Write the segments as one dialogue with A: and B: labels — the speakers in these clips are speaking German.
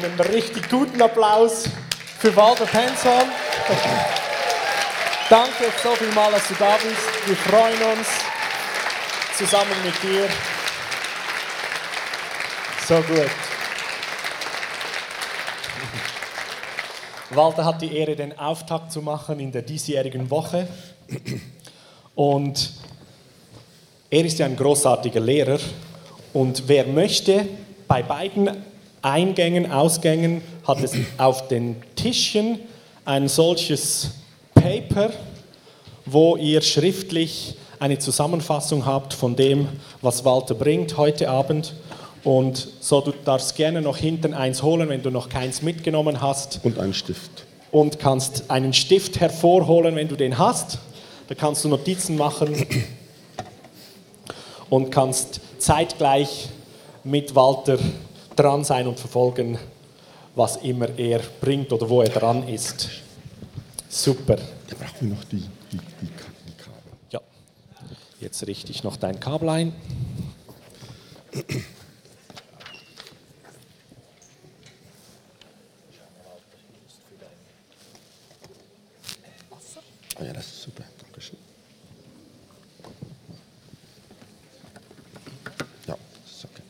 A: Einen richtig guten Applaus für Walter Penson. Danke so viel mal, dass du da bist. Wir freuen uns zusammen mit dir. So gut. Walter hat die Ehre, den Auftakt zu machen in der diesjährigen Woche. Und er ist ja ein großartiger Lehrer. Und wer möchte, bei beiden Eingängen, Ausgängen hat es auf den Tischchen ein solches Paper, wo ihr schriftlich eine Zusammenfassung habt von dem, was Walter bringt heute Abend. Und so, du darfst gerne noch hinten eins holen, wenn du noch keins mitgenommen hast.
B: Und einen Stift.
A: Und kannst einen Stift hervorholen, wenn du den hast. Da kannst du Notizen machen und kannst zeitgleich mit Walter dran sein und verfolgen, was immer er bringt oder wo er dran ist. Super.
B: Brauchen wir noch die, die, die, die Kabel.
A: Ja. Jetzt richte ich noch dein Kabel ein.
B: Oh ja, das ist super. Dankeschön. Ja, das ist okay.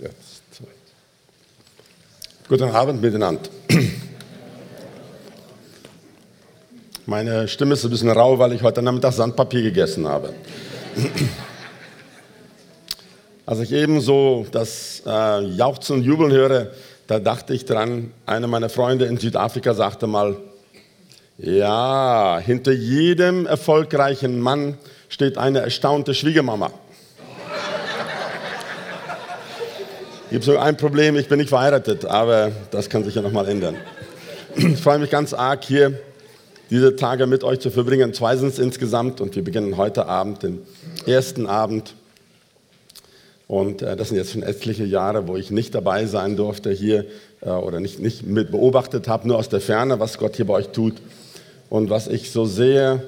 B: Jetzt. Guten Abend miteinander. Meine Stimme ist ein bisschen rau, weil ich heute Nachmittag Sandpapier gegessen habe. Als ich eben so das äh, Jauchzen und Jubeln höre, da dachte ich dran, einer meiner Freunde in Südafrika sagte mal, ja, hinter jedem erfolgreichen Mann steht eine erstaunte Schwiegermama. Gibt so ein Problem, ich bin nicht verheiratet, aber das kann sich ja nochmal ändern. Ich freue mich ganz arg, hier diese Tage mit euch zu verbringen. Zwei sind es insgesamt und wir beginnen heute Abend den ersten Abend. Und äh, das sind jetzt schon etliche Jahre, wo ich nicht dabei sein durfte hier äh, oder nicht, nicht mit beobachtet habe, nur aus der Ferne, was Gott hier bei euch tut. Und was ich so sehe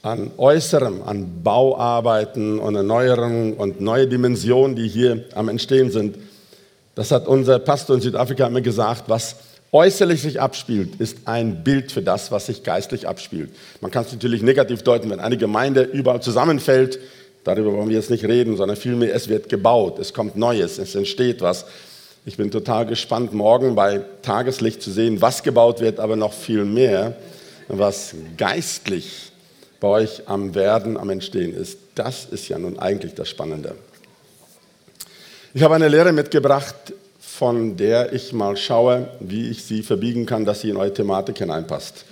B: an Äußerem, an Bauarbeiten und Erneuerungen und neue Dimensionen, die hier am Entstehen sind, das hat unser Pastor in Südafrika immer gesagt, was äußerlich sich abspielt, ist ein Bild für das, was sich geistlich abspielt. Man kann es natürlich negativ deuten, wenn eine Gemeinde überall zusammenfällt, darüber wollen wir jetzt nicht reden, sondern vielmehr, es wird gebaut, es kommt Neues, es entsteht was. Ich bin total gespannt, morgen bei Tageslicht zu sehen, was gebaut wird, aber noch viel mehr, was geistlich bei euch am Werden, am Entstehen ist. Das ist ja nun eigentlich das Spannende. Ich habe eine Lehre mitgebracht, von der ich mal schaue, wie ich sie verbiegen kann, dass sie in eure Thematik hineinpasst.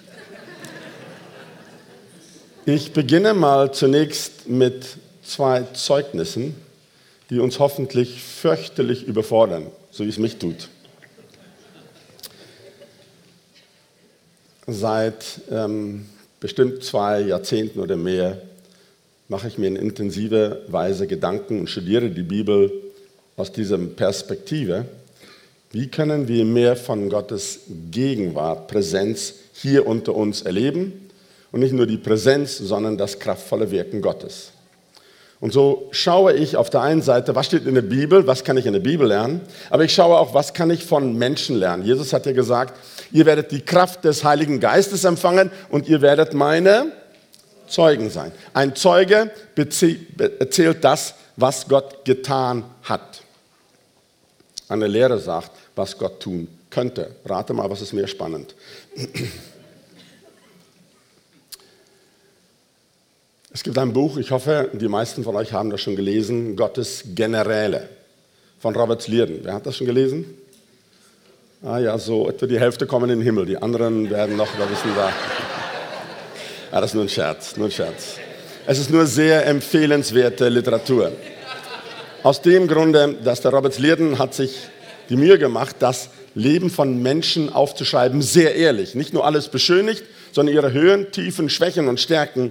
B: Ich beginne mal zunächst mit zwei Zeugnissen, die uns hoffentlich fürchterlich überfordern, so wie es mich tut. Seit ähm, bestimmt zwei Jahrzehnten oder mehr mache ich mir in intensiver Weise Gedanken und studiere die Bibel aus dieser Perspektive. Wie können wir mehr von Gottes Gegenwart, Präsenz hier unter uns erleben? Und nicht nur die Präsenz, sondern das kraftvolle Wirken Gottes. Und so schaue ich auf der einen Seite, was steht in der Bibel, was kann ich in der Bibel lernen, aber ich schaue auch, was kann ich von Menschen lernen. Jesus hat ja gesagt, ihr werdet die Kraft des Heiligen Geistes empfangen und ihr werdet meine Zeugen sein. Ein Zeuge erzählt das, was Gott getan hat. Eine Lehre sagt, was Gott tun könnte. Rate mal, was ist mehr spannend. Es gibt ein Buch, ich hoffe, die meisten von euch haben das schon gelesen, Gottes Generäle von Robert Slierden. Wer hat das schon gelesen? Ah ja, so etwa die Hälfte kommen in den Himmel, die anderen werden noch, da wissen da. Ah, das ist nur ein Scherz, nur ein Scherz. Es ist nur sehr empfehlenswerte Literatur. Aus dem Grunde, dass der Robert Slierden hat sich die Mühe gemacht, das Leben von Menschen aufzuschreiben, sehr ehrlich. Nicht nur alles beschönigt, sondern ihre Höhen, Tiefen, Schwächen und Stärken,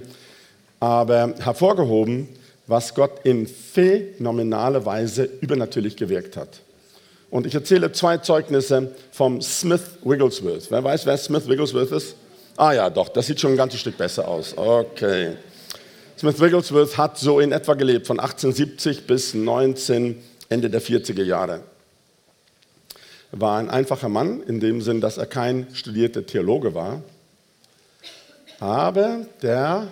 B: aber hervorgehoben, was Gott in phänomenaler Weise übernatürlich gewirkt hat. Und ich erzähle zwei Zeugnisse vom Smith Wigglesworth. Wer weiß, wer Smith Wigglesworth ist? Ah ja, doch, das sieht schon ein ganzes Stück besser aus. Okay. Smith Wigglesworth hat so in etwa gelebt, von 1870 bis 19, Ende der 40er Jahre. Er war ein einfacher Mann, in dem Sinn, dass er kein studierter Theologe war. Aber der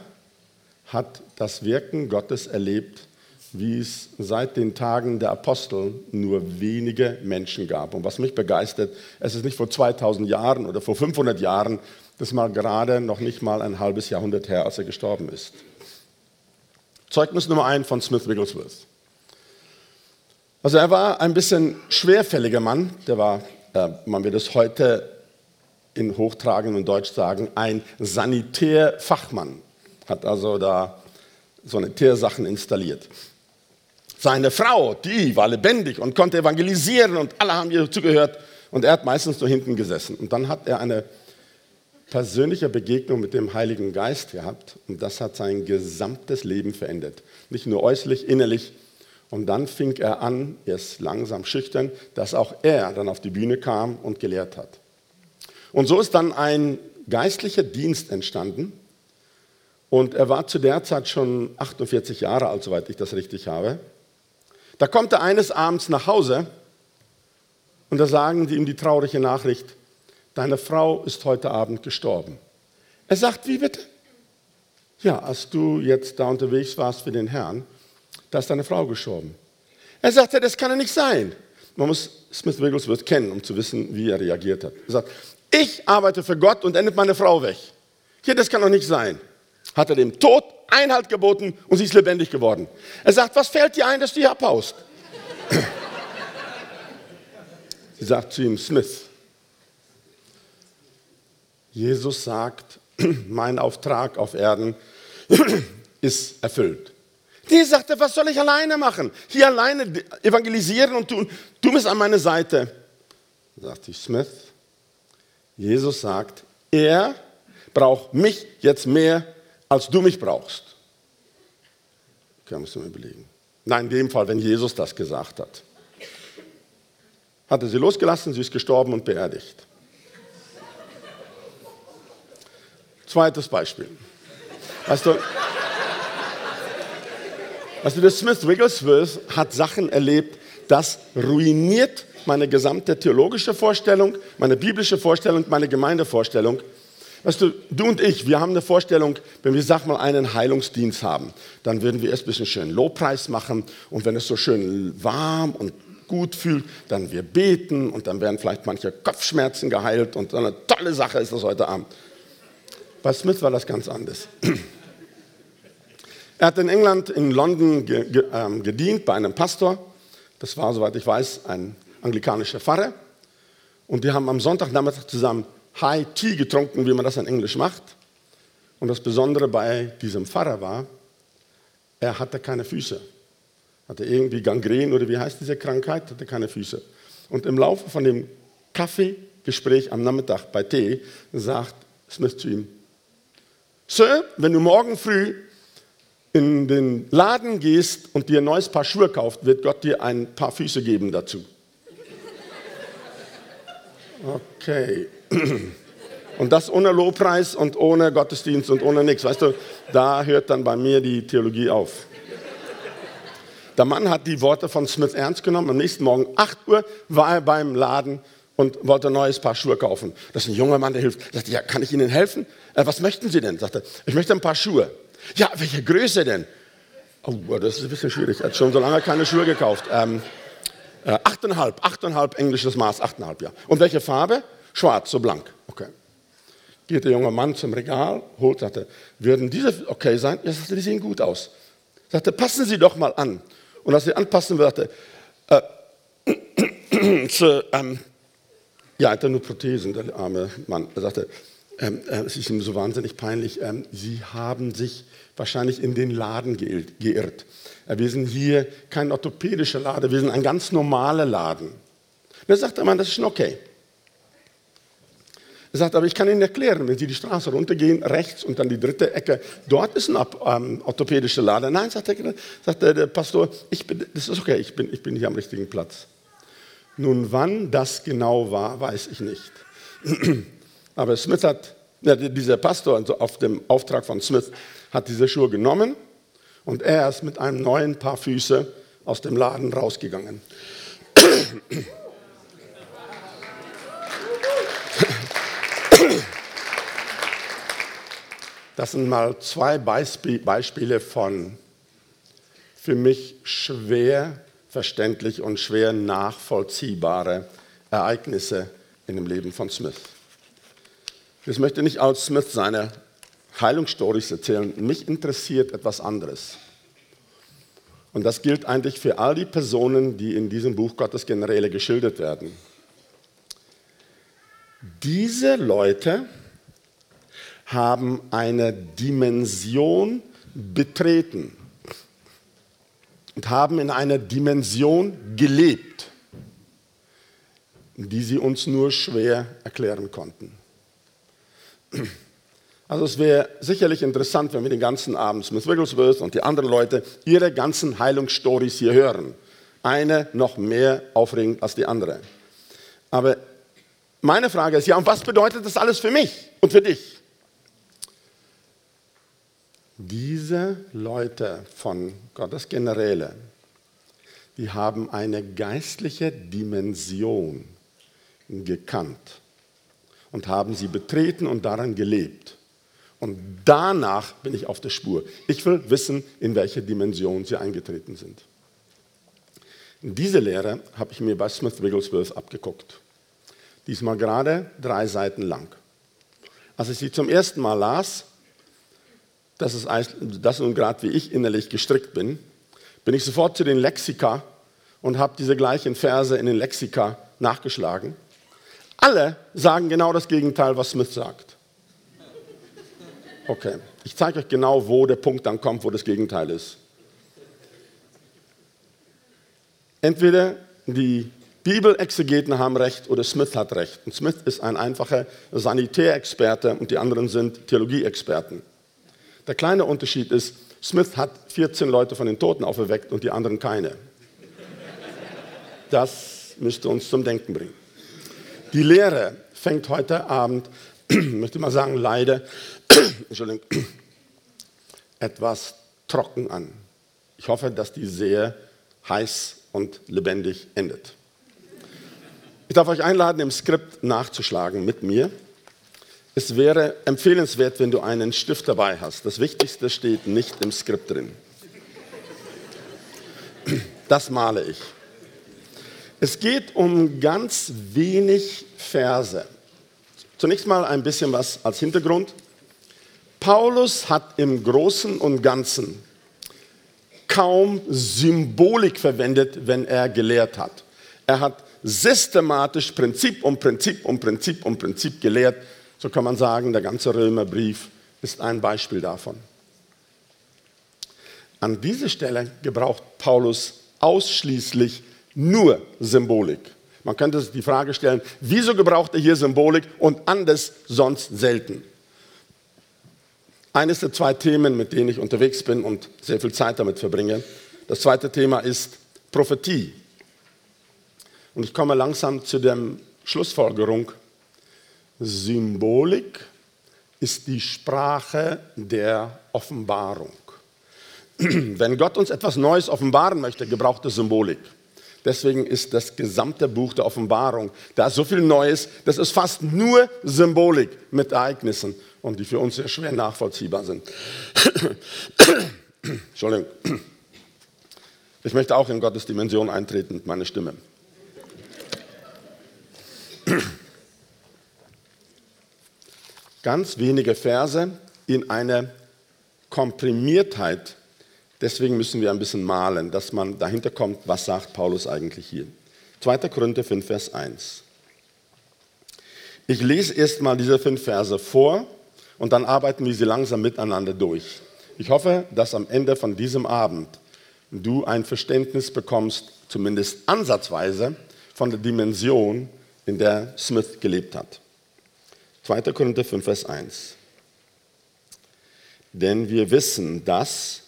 B: hat das Wirken Gottes erlebt wie es seit den Tagen der Apostel nur wenige Menschen gab. Und was mich begeistert, es ist nicht vor 2000 Jahren oder vor 500 Jahren, das mal gerade noch nicht mal ein halbes Jahrhundert her, als er gestorben ist. Zeugnis Nummer 1 von Smith Wigglesworth. Also er war ein bisschen schwerfälliger Mann, der war, äh, man wird es heute in hochtragendem Deutsch sagen, ein Sanitärfachmann. Hat also da Sanitärsachen installiert. Seine Frau, die war lebendig und konnte evangelisieren und alle haben ihr zugehört und er hat meistens nur hinten gesessen. Und dann hat er eine persönliche Begegnung mit dem Heiligen Geist gehabt und das hat sein gesamtes Leben verändert. Nicht nur äußerlich, innerlich. Und dann fing er an, erst langsam schüchtern, dass auch er dann auf die Bühne kam und gelehrt hat. Und so ist dann ein geistlicher Dienst entstanden. Und er war zu der Zeit schon 48 Jahre alt, soweit ich das richtig habe. Da kommt er eines Abends nach Hause und da sagen sie ihm die traurige Nachricht, deine Frau ist heute Abend gestorben. Er sagt, wie bitte? Ja, als du jetzt da unterwegs warst für den Herrn, da ist deine Frau gestorben. Er sagt, das kann ja nicht sein. Man muss Smith Wigglesworth kennen, um zu wissen, wie er reagiert hat. Er sagt, ich arbeite für Gott und endet meine Frau weg. Hier, das kann doch nicht sein. Hat er dem Tod Einhalt geboten und sie ist lebendig geworden. Er sagt, was fällt dir ein, dass du hier abhaust? sie sagt zu ihm, Smith, Jesus sagt, mein Auftrag auf Erden ist erfüllt. Die sagte, was soll ich alleine machen? Hier alleine evangelisieren und tun. Du bist an meiner Seite. Da sagte Smith, Jesus sagt, er braucht mich jetzt mehr als du mich brauchst. Okay, musst du mir überlegen. Nein, in dem Fall, wenn Jesus das gesagt hat. Hat er sie losgelassen, sie ist gestorben und beerdigt. Zweites Beispiel. Weißt du, weißt du, der Smith Wigglesworth hat Sachen erlebt, das ruiniert meine gesamte theologische Vorstellung, meine biblische Vorstellung, meine Gemeindevorstellung. Weißt du, du und ich, wir haben eine Vorstellung, wenn wir, sag mal, einen Heilungsdienst haben, dann würden wir erst ein bisschen schön Lobpreis machen und wenn es so schön warm und gut fühlt, dann wir beten und dann werden vielleicht manche Kopfschmerzen geheilt und so eine tolle Sache ist das heute Abend. Bei Smith war das ganz anders. Er hat in England, in London ge, ge, ähm, gedient bei einem Pastor. Das war, soweit ich weiß, ein anglikanischer Pfarrer. Und die haben am Sonntagnachmittag zusammen High Tea getrunken, wie man das in Englisch macht. Und das Besondere bei diesem Pfarrer war, er hatte keine Füße. Hatte irgendwie Gangren oder wie heißt diese Krankheit, hatte keine Füße. Und im Laufe von dem Kaffeegespräch am Nachmittag bei Tee sagt Smith zu ihm, Sir, wenn du morgen früh in den Laden gehst und dir ein neues Paar Schuhe kaufst, wird Gott dir ein paar Füße geben dazu. Okay. Und das ohne Lobpreis und ohne Gottesdienst und ohne nichts. Weißt du, da hört dann bei mir die Theologie auf. Der Mann hat die Worte von Smith ernst genommen. Am nächsten Morgen, 8 Uhr, war er beim Laden und wollte ein neues Paar Schuhe kaufen. Das ist ein junger Mann, der hilft. Er sagte, ja, kann ich Ihnen helfen? Äh, was möchten Sie denn? Sagte, ich möchte ein paar Schuhe. Ja, welche Größe denn? Oh, das ist ein bisschen schwierig. Er hat schon so lange keine Schuhe gekauft. Ähm, äh, 8,5, 8,5 englisches Maß, 8,5, ja. Und welche Farbe? Schwarz, so blank. Okay. Geht der junge Mann zum Regal, holt, sagte, würden diese okay sein? Ja, sagte, die sehen gut aus. Sagte, passen Sie doch mal an. Und als sie anpassen sagte, äh, zu, ähm, ja, er hatte nur Prothesen, der arme Mann. Er sagte, ähm, äh, es ist ihm so wahnsinnig peinlich, ähm, Sie haben sich wahrscheinlich in den Laden geirrt. Äh, wir sind hier kein orthopädischer Laden, wir sind ein ganz normaler Laden. Und dann sagt der Mann, das ist schon okay. Er sagt, aber ich kann Ihnen erklären, wenn Sie die Straße runtergehen, rechts und dann die dritte Ecke, dort ist ein ähm, orthopädischer Laden. Nein, sagt der, sagt der Pastor, ich bin, das ist okay, ich bin, ich bin hier am richtigen Platz. Nun, wann das genau war, weiß ich nicht. Aber Smith hat, ja, dieser Pastor, also auf dem Auftrag von Smith, hat diese Schuhe genommen und er ist mit einem neuen Paar Füße aus dem Laden rausgegangen. Das sind mal zwei Beispiele von für mich schwer verständlich und schwer nachvollziehbare Ereignisse in dem Leben von Smith. Ich möchte nicht als Smith seine Heilungsstories erzählen. Mich interessiert etwas anderes. Und das gilt eigentlich für all die Personen, die in diesem Buch Gottes Generäle geschildert werden. Diese Leute haben eine Dimension betreten und haben in einer Dimension gelebt, die sie uns nur schwer erklären konnten. Also es wäre sicherlich interessant, wenn wir den ganzen Abend Smith Wigglesworth und die anderen Leute ihre ganzen Heilungsstories hier hören. Eine noch mehr aufregend als die andere. Aber meine Frage ist ja, und was bedeutet das alles für mich und für dich? Diese Leute von Gottes Generäle, die haben eine geistliche Dimension gekannt und haben sie betreten und daran gelebt. Und danach bin ich auf der Spur. Ich will wissen, in welche Dimension sie eingetreten sind. Diese Lehre habe ich mir bei Smith Wigglesworth abgeguckt. Diesmal gerade drei Seiten lang. Als ich sie zum ersten Mal las, das ist das nun gerade wie ich innerlich gestrickt bin, bin ich sofort zu den Lexika und habe diese gleichen Verse in den Lexika nachgeschlagen. Alle sagen genau das Gegenteil, was Smith sagt. Okay, ich zeige euch genau, wo der Punkt dann kommt, wo das Gegenteil ist. Entweder die Bibelexegeten haben recht oder Smith hat recht. Und Smith ist ein einfacher Sanitärexperte und die anderen sind Theologieexperten. Der kleine Unterschied ist, Smith hat 14 Leute von den Toten auferweckt und die anderen keine. Das müsste uns zum Denken bringen. Die Lehre fängt heute Abend, möchte mal sagen, leider, etwas trocken an. Ich hoffe, dass die sehr heiß und lebendig endet. Ich darf euch einladen, im Skript nachzuschlagen mit mir. Es wäre empfehlenswert, wenn du einen Stift dabei hast. Das Wichtigste steht nicht im Skript drin. Das male ich. Es geht um ganz wenig Verse. Zunächst mal ein bisschen was als Hintergrund. Paulus hat im Großen und Ganzen kaum Symbolik verwendet, wenn er gelehrt hat. Er hat systematisch Prinzip um Prinzip um Prinzip um Prinzip gelehrt so kann man sagen, der ganze Römerbrief ist ein Beispiel davon. An dieser Stelle gebraucht Paulus ausschließlich nur Symbolik. Man könnte sich die Frage stellen, wieso gebraucht er hier Symbolik und anders sonst selten? Eines der zwei Themen, mit denen ich unterwegs bin und sehr viel Zeit damit verbringe. Das zweite Thema ist Prophetie. Und ich komme langsam zu der Schlussfolgerung, Symbolik ist die Sprache der Offenbarung. Wenn Gott uns etwas Neues offenbaren möchte, gebraucht er Symbolik. Deswegen ist das gesamte Buch der Offenbarung, da ist so viel Neues, das ist fast nur Symbolik mit Ereignissen und die für uns sehr schwer nachvollziehbar sind. Entschuldigung. Ich möchte auch in Gottes Dimension eintreten mit meiner Stimme. Ganz wenige Verse in eine Komprimiertheit Deswegen müssen wir ein bisschen malen, dass man dahinter kommt, was sagt Paulus eigentlich hier. 2. Korinther 5, Vers 1. Ich lese erstmal diese fünf Verse vor und dann arbeiten wir sie langsam miteinander durch. Ich hoffe, dass am Ende von diesem Abend du ein Verständnis bekommst, zumindest ansatzweise, von der Dimension, in der Smith gelebt hat. 2. Korinther 5, Vers 1. Denn wir wissen, dass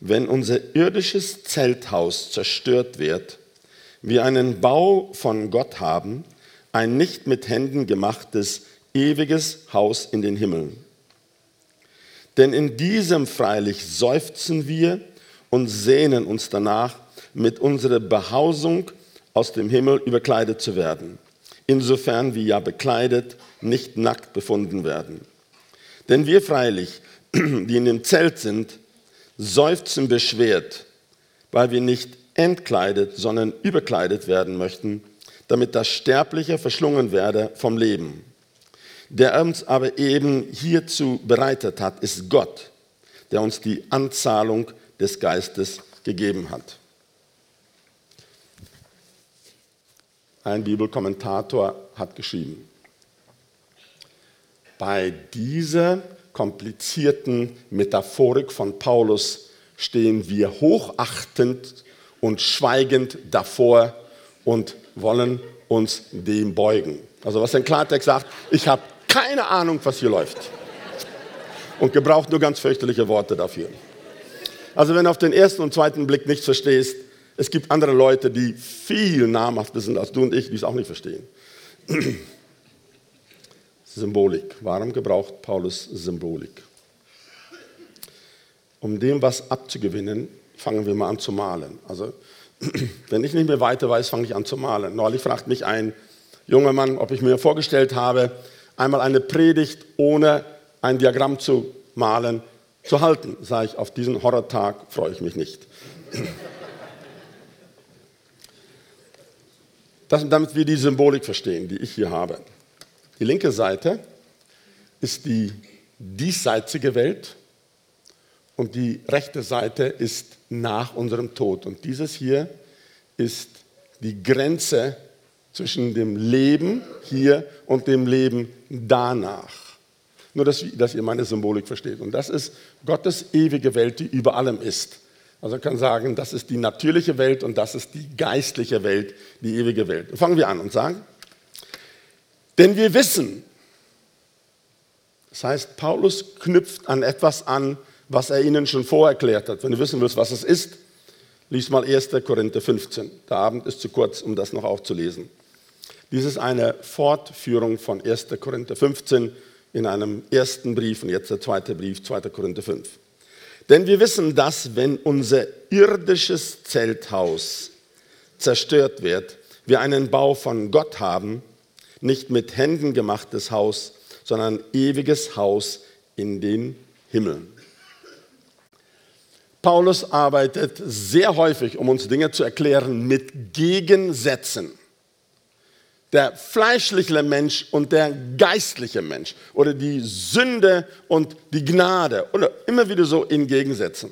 B: wenn unser irdisches Zelthaus zerstört wird, wir einen Bau von Gott haben, ein nicht mit Händen gemachtes, ewiges Haus in den Himmeln. Denn in diesem freilich seufzen wir und sehnen uns danach, mit unserer Behausung aus dem Himmel überkleidet zu werden, insofern wir ja bekleidet, nicht nackt befunden werden. Denn wir freilich, die in dem Zelt sind, seufzen beschwert, weil wir nicht entkleidet, sondern überkleidet werden möchten, damit das Sterbliche verschlungen werde vom Leben. Der uns aber eben hierzu bereitet hat, ist Gott, der uns die Anzahlung des Geistes gegeben hat. Ein Bibelkommentator hat geschrieben, bei dieser komplizierten Metaphorik von Paulus stehen wir hochachtend und schweigend davor und wollen uns dem beugen. Also was ein Klartext sagt, ich habe keine Ahnung, was hier läuft. Und gebraucht nur ganz fürchterliche Worte dafür. Also wenn du auf den ersten und zweiten Blick nichts verstehst, es gibt andere Leute, die viel namhafter sind als du und ich, die es auch nicht verstehen. Symbolik. Warum gebraucht Paulus Symbolik? Um dem was abzugewinnen, fangen wir mal an zu malen. Also, wenn ich nicht mehr weiter weiß, fange ich an zu malen. Neulich fragt mich ein junger Mann, ob ich mir vorgestellt habe, einmal eine Predigt ohne ein Diagramm zu malen, zu halten. Sage ich, auf diesen Horrortag freue ich mich nicht. Das, damit wir die Symbolik verstehen, die ich hier habe. Die linke Seite ist die diesseitige Welt und die rechte Seite ist nach unserem Tod. Und dieses hier ist die Grenze zwischen dem Leben hier und dem Leben danach. Nur, dass, dass ihr meine Symbolik versteht. Und das ist Gottes ewige Welt, die über allem ist. Also man kann sagen, das ist die natürliche Welt und das ist die geistliche Welt, die ewige Welt. Fangen wir an und sagen, denn wir wissen, das heißt, Paulus knüpft an etwas an, was er ihnen schon vorerklärt hat. Wenn du wissen willst, was es ist, lies mal 1. Korinther 15. Der Abend ist zu kurz, um das noch aufzulesen. Dies ist eine Fortführung von 1. Korinther 15 in einem ersten Brief und jetzt der zweite Brief, 2. Korinther 5. Denn wir wissen, dass wenn unser irdisches Zelthaus zerstört wird, wir einen Bau von Gott haben, nicht mit Händen gemachtes Haus, sondern ein ewiges Haus in den Himmeln. Paulus arbeitet sehr häufig, um uns Dinge zu erklären, mit Gegensätzen. Der fleischliche Mensch und der geistliche Mensch oder die Sünde und die Gnade oder immer wieder so in Gegensätzen.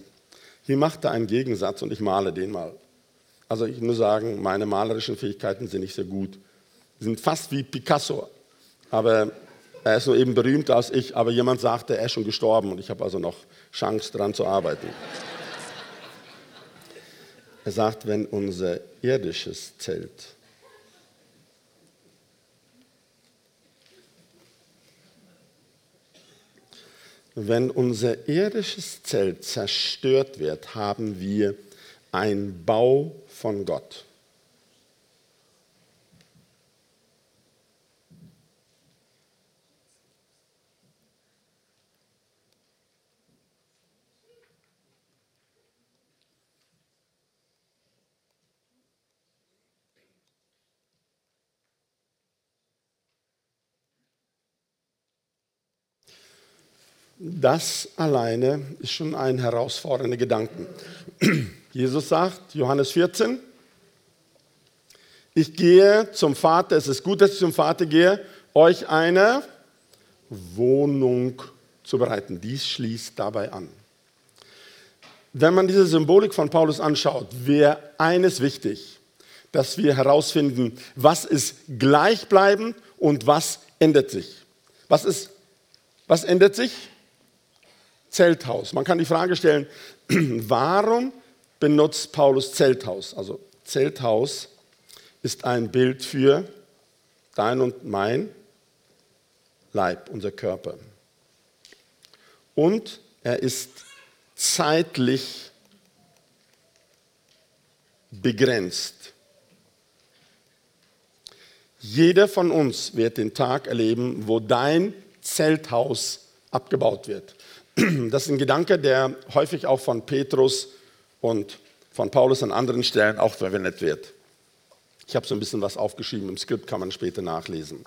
B: Hier macht er einen Gegensatz und ich male den mal. Also ich muss sagen, meine malerischen Fähigkeiten sind nicht sehr gut sind fast wie Picasso. Aber er ist nur eben berühmter als ich, aber jemand sagte, er ist schon gestorben und ich habe also noch Chance daran zu arbeiten. Er sagt, wenn unser irdisches Zelt wenn unser irdisches Zelt zerstört wird, haben wir ein Bau von Gott. Das alleine ist schon ein herausfordernder Gedanke. Jesus sagt, Johannes 14, ich gehe zum Vater, es ist gut, dass ich zum Vater gehe, euch eine Wohnung zu bereiten. Dies schließt dabei an. Wenn man diese Symbolik von Paulus anschaut, wäre eines wichtig, dass wir herausfinden, was ist gleichbleibend und was ändert sich. Was, ist, was ändert sich? Zelthaus. Man kann die Frage stellen, warum benutzt Paulus Zelthaus? Also Zelthaus ist ein Bild für dein und mein Leib, unser Körper. Und er ist zeitlich begrenzt. Jeder von uns wird den Tag erleben, wo dein Zelthaus abgebaut wird. Das ist ein Gedanke, der häufig auch von Petrus und von Paulus an anderen Stellen auch verwendet wird. Ich habe so ein bisschen was aufgeschrieben, im Skript kann man später nachlesen.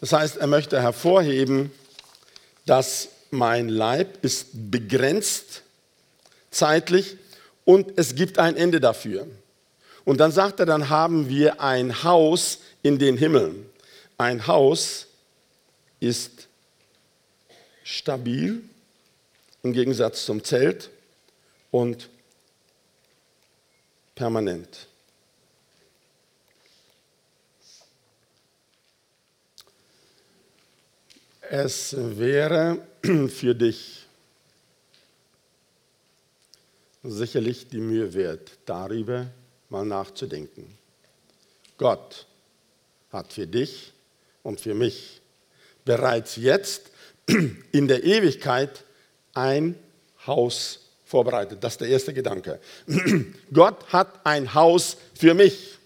B: Das heißt, er möchte hervorheben, dass mein Leib ist begrenzt zeitlich und es gibt ein Ende dafür. Und dann sagt er, dann haben wir ein Haus in den Himmeln. Ein Haus ist stabil im Gegensatz zum Zelt und permanent. Es wäre für dich sicherlich die Mühe wert, darüber mal nachzudenken. Gott hat für dich und für mich bereits jetzt in der Ewigkeit ein Haus vorbereitet. Das ist der erste Gedanke. Gott hat ein Haus für mich.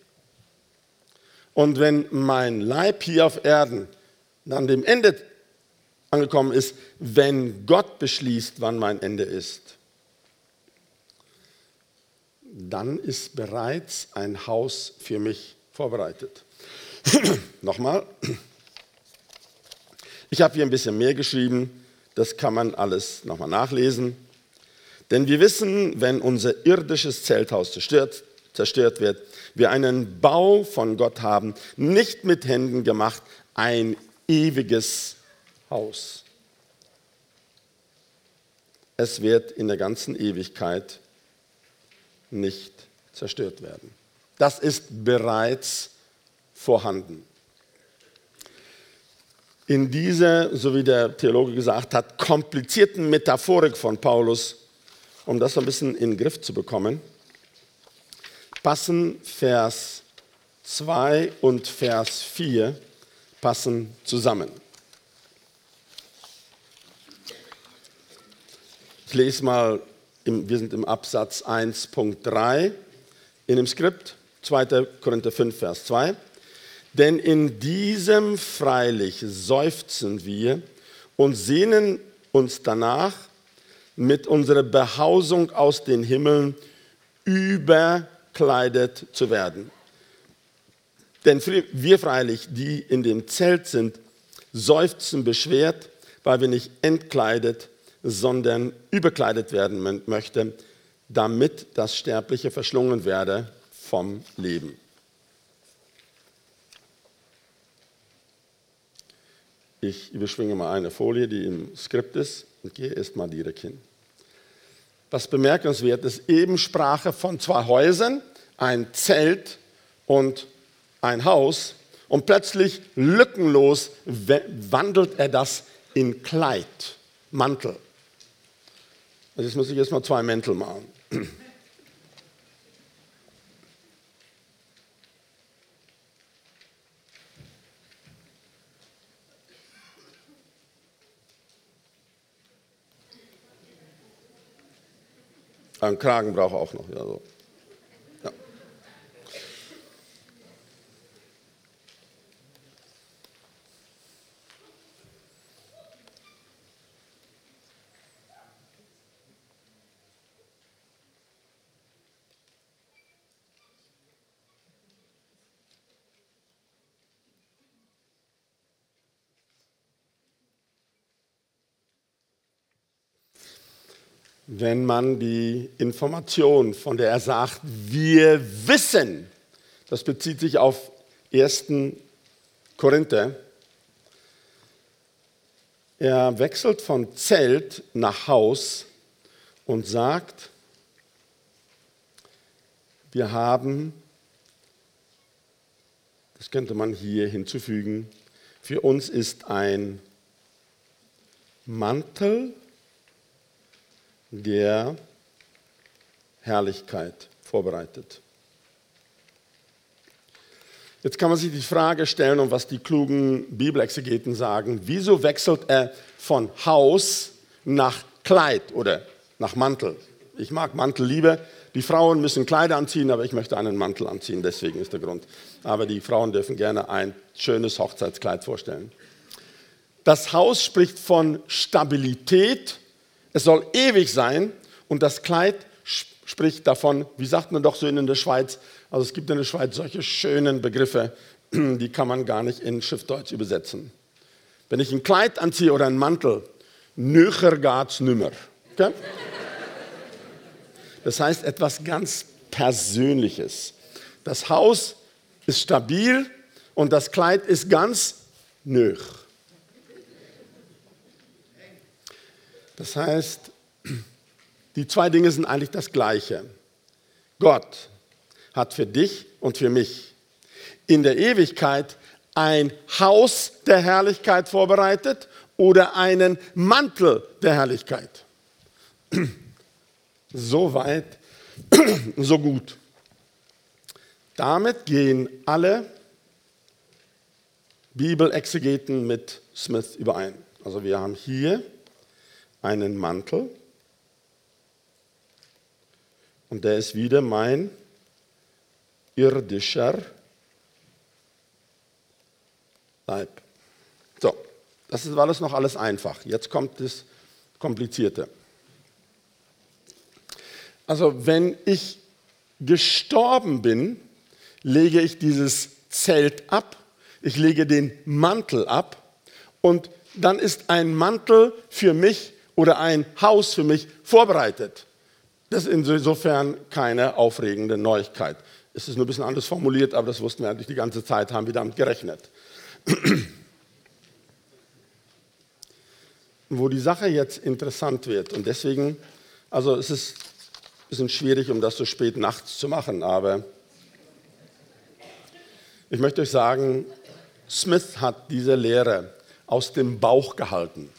B: Und wenn mein Leib hier auf Erden an dem Ende angekommen ist, wenn Gott beschließt, wann mein Ende ist, dann ist bereits ein Haus für mich vorbereitet. Nochmal. Ich habe hier ein bisschen mehr geschrieben, das kann man alles nochmal nachlesen. Denn wir wissen, wenn unser irdisches Zelthaus zerstört, zerstört wird, wir einen Bau von Gott haben, nicht mit Händen gemacht, ein ewiges Haus. Es wird in der ganzen Ewigkeit nicht zerstört werden. Das ist bereits vorhanden. In dieser, so wie der Theologe gesagt hat, komplizierten Metaphorik von Paulus um das ein bisschen in den Griff zu bekommen, passen Vers 2 und Vers 4 passen zusammen. Ich lese mal, wir sind im Absatz 1.3 in dem Skript, 2. Korinther 5, Vers 2. Denn in diesem freilich seufzen wir und sehnen uns danach, mit unserer Behausung aus den Himmeln überkleidet zu werden. Denn wir freilich, die in dem Zelt sind, seufzen beschwert, weil wir nicht entkleidet, sondern überkleidet werden möchten, damit das Sterbliche verschlungen werde vom Leben. Ich überschwinge mal eine Folie, die im Skript ist und gehe erstmal direkt hin. Was bemerkenswert ist, eben sprach er von zwei Häusern, ein Zelt und ein Haus. Und plötzlich lückenlos wandelt er das in Kleid, Mantel. Also jetzt muss ich erstmal zwei Mäntel machen. Kragen braucht er auch noch. Ja, so. Wenn man die Information, von der er sagt, wir wissen, das bezieht sich auf 1. Korinther, er wechselt von Zelt nach Haus und sagt, wir haben, das könnte man hier hinzufügen, für uns ist ein Mantel der Herrlichkeit vorbereitet. Jetzt kann man sich die Frage stellen, und was die klugen Bibelexegeten sagen, wieso wechselt er von Haus nach Kleid oder nach Mantel? Ich mag Mantel lieber. Die Frauen müssen Kleider anziehen, aber ich möchte einen Mantel anziehen, deswegen ist der Grund. Aber die Frauen dürfen gerne ein schönes Hochzeitskleid vorstellen. Das Haus spricht von Stabilität, es soll ewig sein und das Kleid spricht davon, wie sagt man doch so in der Schweiz, also es gibt in der Schweiz solche schönen Begriffe, die kann man gar nicht in Schriftdeutsch übersetzen. Wenn ich ein Kleid anziehe oder einen Mantel, nöcher geht's nimmer. Okay? Das heißt etwas ganz Persönliches. Das Haus ist stabil und das Kleid ist ganz nöch. Das heißt, die zwei Dinge sind eigentlich das Gleiche. Gott hat für dich und für mich in der Ewigkeit ein Haus der Herrlichkeit vorbereitet oder einen Mantel der Herrlichkeit. So weit, so gut. Damit gehen alle Bibelexegeten mit Smith überein. Also wir haben hier einen Mantel und der ist wieder mein irdischer Leib. So, das ist alles noch alles einfach. Jetzt kommt das Komplizierte. Also wenn ich gestorben bin, lege ich dieses Zelt ab, ich lege den Mantel ab und dann ist ein Mantel für mich oder ein Haus für mich vorbereitet. Das ist insofern keine aufregende Neuigkeit. Es ist nur ein bisschen anders formuliert, aber das wussten wir eigentlich die ganze Zeit, haben wir damit gerechnet. Wo die Sache jetzt interessant wird, und deswegen, also es ist ein bisschen schwierig, um das so spät nachts zu machen, aber ich möchte euch sagen, Smith hat diese Lehre aus dem Bauch gehalten.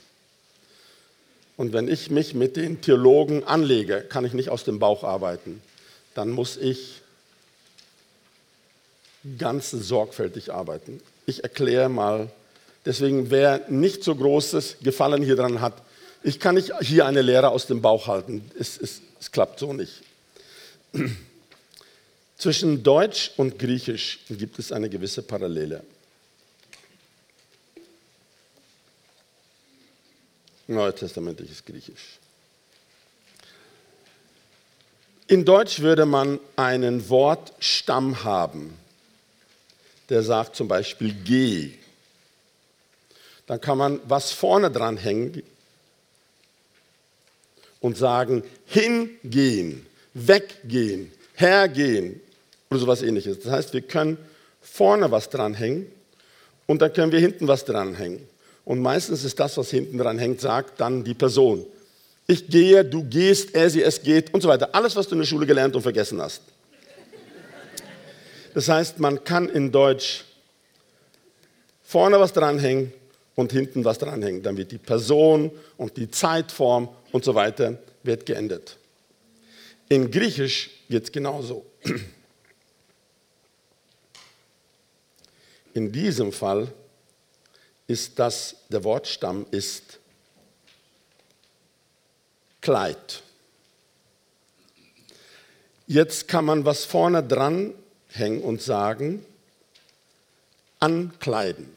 B: Und wenn ich mich mit den Theologen anlege, kann ich nicht aus dem Bauch arbeiten. Dann muss ich ganz sorgfältig arbeiten. Ich erkläre mal, deswegen wer nicht so großes Gefallen hier dran hat, ich kann nicht hier eine Lehre aus dem Bauch halten. Es, es, es klappt so nicht. Zwischen Deutsch und Griechisch gibt es eine gewisse Parallele. Neutestamentliches Griechisch. In Deutsch würde man einen Wortstamm haben, der sagt zum Beispiel geh. Dann kann man was vorne dran hängen und sagen hingehen, weggehen, hergehen oder sowas ähnliches. Das heißt, wir können vorne was dranhängen und dann können wir hinten was dranhängen. Und meistens ist das, was hinten dran hängt, sagt dann die Person. Ich gehe, du gehst, er, sie, es geht und so weiter. Alles, was du in der Schule gelernt und vergessen hast. Das heißt, man kann in Deutsch vorne was dranhängen und hinten was dranhängen. Dann wird die Person und die Zeitform und so weiter wird geändert. In Griechisch geht es genauso. In diesem Fall ist das, der Wortstamm ist Kleid. Jetzt kann man was vorne dran hängen und sagen, ankleiden.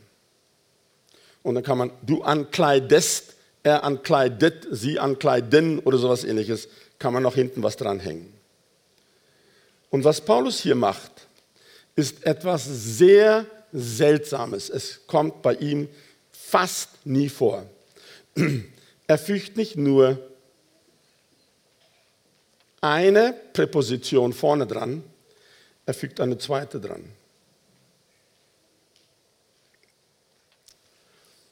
B: Und dann kann man, du ankleidest, er ankleidet, sie ankleiden oder sowas ähnliches, kann man noch hinten was dran hängen. Und was Paulus hier macht, ist etwas sehr Seltsames. Es kommt bei ihm fast nie vor. Er fügt nicht nur eine Präposition vorne dran, er fügt eine zweite dran.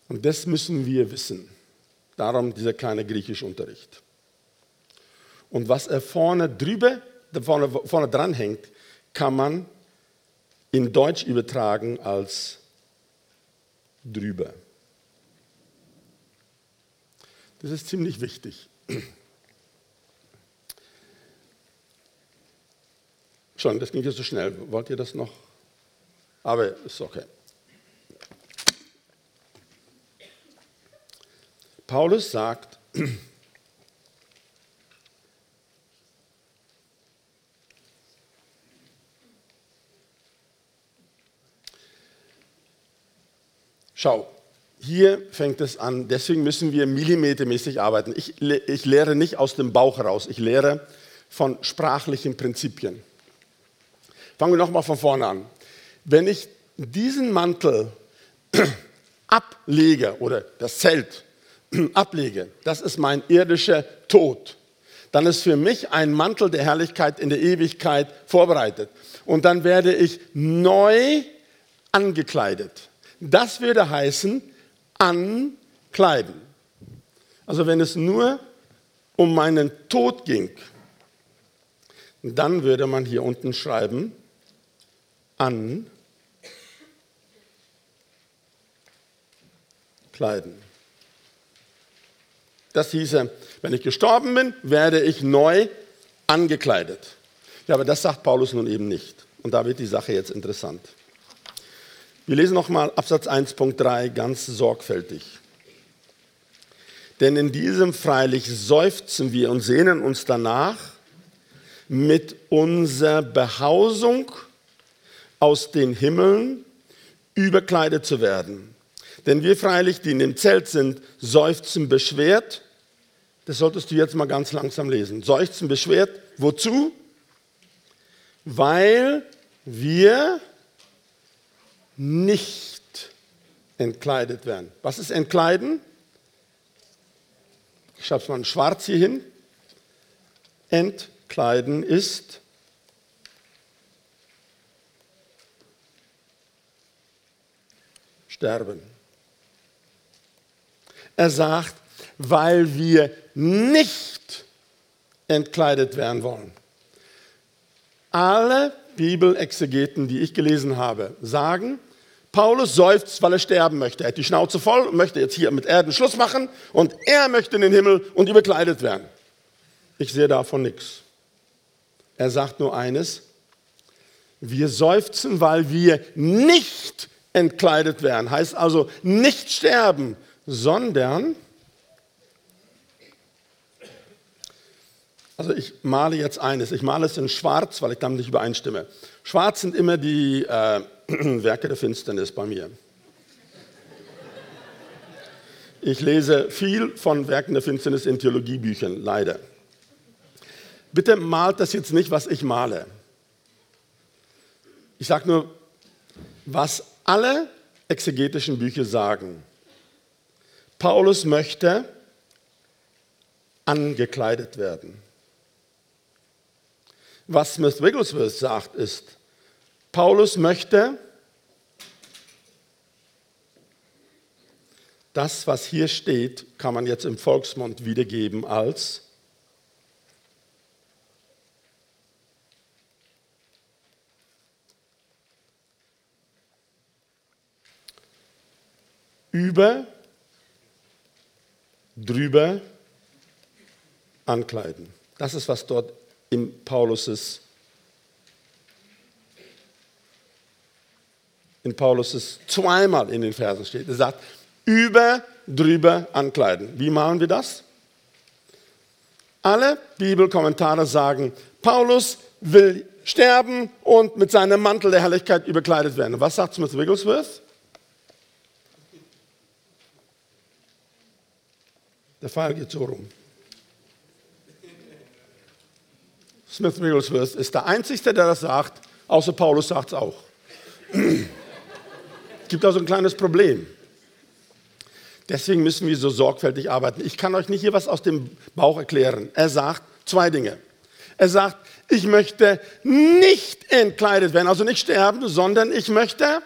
B: Und das müssen wir wissen. Darum dieser kleine Griechischunterricht. Und was er vorne drüber, vorne, vorne dran hängt, kann man in Deutsch übertragen als drüber. Das ist ziemlich wichtig. Schon, das ging jetzt so schnell. Wollt ihr das noch? Aber ist okay. Paulus sagt, Schau, hier fängt es an, deswegen müssen wir millimetermäßig arbeiten. Ich, ich lehre nicht aus dem Bauch heraus, ich lehre von sprachlichen Prinzipien. Fangen wir nochmal von vorne an. Wenn ich diesen Mantel ablege oder das Zelt ablege, das ist mein irdischer Tod, dann ist für mich ein Mantel der Herrlichkeit in der Ewigkeit vorbereitet. Und dann werde ich neu angekleidet. Das würde heißen, ankleiden. Also wenn es nur um meinen Tod ging, dann würde man hier unten schreiben, ankleiden. Das hieße, wenn ich gestorben bin, werde ich neu angekleidet. Ja, aber das sagt Paulus nun eben nicht. Und da wird die Sache jetzt interessant. Wir lesen nochmal Absatz 1.3 ganz sorgfältig. Denn in diesem freilich seufzen wir und sehnen uns danach, mit unserer Behausung aus den Himmeln überkleidet zu werden. Denn wir freilich, die in dem Zelt sind, seufzen beschwert das solltest du jetzt mal ganz langsam lesen. Seufzen beschwert. Wozu? Weil wir nicht entkleidet werden. Was ist entkleiden? Ich schreibe es mal in schwarz hier hin. Entkleiden ist sterben. Er sagt, weil wir nicht entkleidet werden wollen. Alle Bibelexegeten, die ich gelesen habe, sagen, Paulus seufzt, weil er sterben möchte. Er hat die Schnauze voll und möchte jetzt hier mit Erden Schluss machen und er möchte in den Himmel und überkleidet werden. Ich sehe davon nichts. Er sagt nur eines, wir seufzen, weil wir nicht entkleidet werden. Heißt also nicht sterben, sondern Also ich male jetzt eines. Ich male es in Schwarz, weil ich damit nicht übereinstimme. Schwarz sind immer die äh, Werke der Finsternis bei mir. Ich lese viel von Werken der Finsternis in Theologiebüchern, leider. Bitte malt das jetzt nicht, was ich male. Ich sage nur, was alle exegetischen Bücher sagen. Paulus möchte angekleidet werden. Was Smith Wigglesworth sagt, ist, Paulus möchte das, was hier steht, kann man jetzt im Volksmund wiedergeben als über, drüber ankleiden. Das ist, was dort in Pauluses in Pauluses zweimal in den Versen steht. Er sagt, über, drüber ankleiden. Wie machen wir das? Alle Bibelkommentare sagen, Paulus will sterben und mit seinem Mantel der Herrlichkeit überkleidet werden. Was sagt Smith Wigglesworth? Der Fall geht so rum. Smith Wigglesworth ist der Einzige, der das sagt, außer Paulus sagt es auch. Es gibt also ein kleines Problem. Deswegen müssen wir so sorgfältig arbeiten. Ich kann euch nicht hier was aus dem Bauch erklären. Er sagt zwei Dinge. Er sagt, ich möchte nicht entkleidet werden, also nicht sterben, sondern ich möchte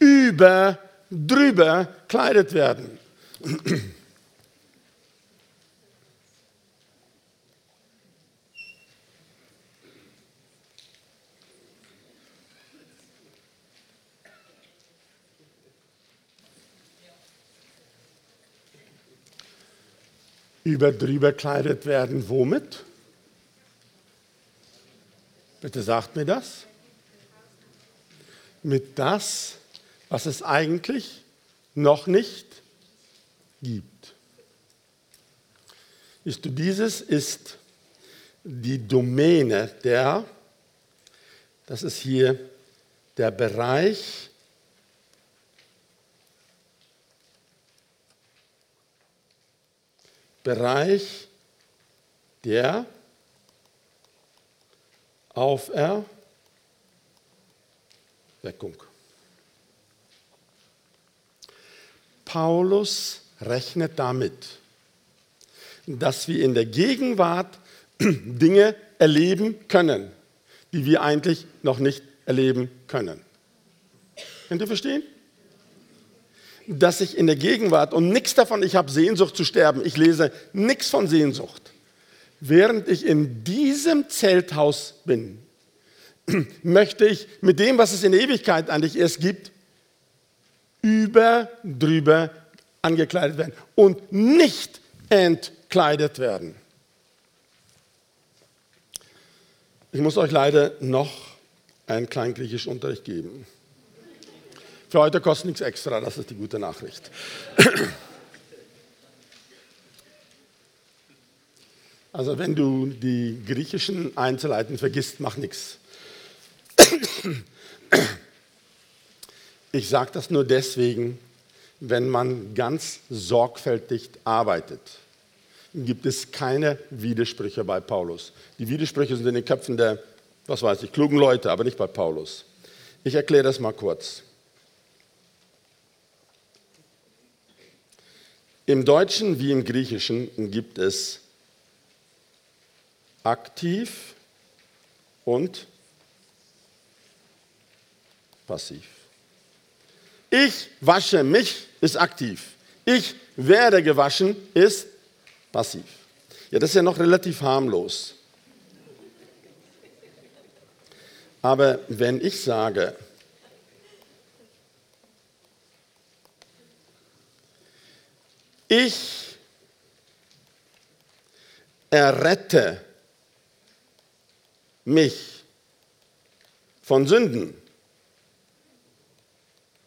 B: über, drüber kleidet werden. Über drüber kleidet werden. Womit? Bitte sagt mir das. Mit das, was es eigentlich noch nicht gibt. Ist du, dieses ist die Domäne der, das ist hier der Bereich Bereich der Auferweckung. Paulus rechnet damit, dass wir in der Gegenwart Dinge erleben können, die wir eigentlich noch nicht erleben können. Könnt ihr verstehen? Dass ich in der Gegenwart und nichts davon, ich habe Sehnsucht zu sterben, ich lese nichts von Sehnsucht. Während ich in diesem Zelthaus bin, möchte ich mit dem, was es in Ewigkeit eigentlich erst gibt, über, drüber angekleidet werden und nicht entkleidet werden. Ich muss euch leider noch einen kleinen griechischen Unterricht geben. Für heute kostet nichts extra, das ist die gute Nachricht. Also wenn du die griechischen Einzelheiten vergisst, mach nichts. Ich sage das nur deswegen, wenn man ganz sorgfältig arbeitet, gibt es keine Widersprüche bei Paulus. Die Widersprüche sind in den Köpfen der, was weiß ich, klugen Leute, aber nicht bei Paulus. Ich erkläre das mal kurz. Im Deutschen wie im Griechischen gibt es aktiv und passiv. Ich wasche mich ist aktiv. Ich werde gewaschen ist passiv. Ja, das ist ja noch relativ harmlos. Aber wenn ich sage, Ich errette mich von Sünden.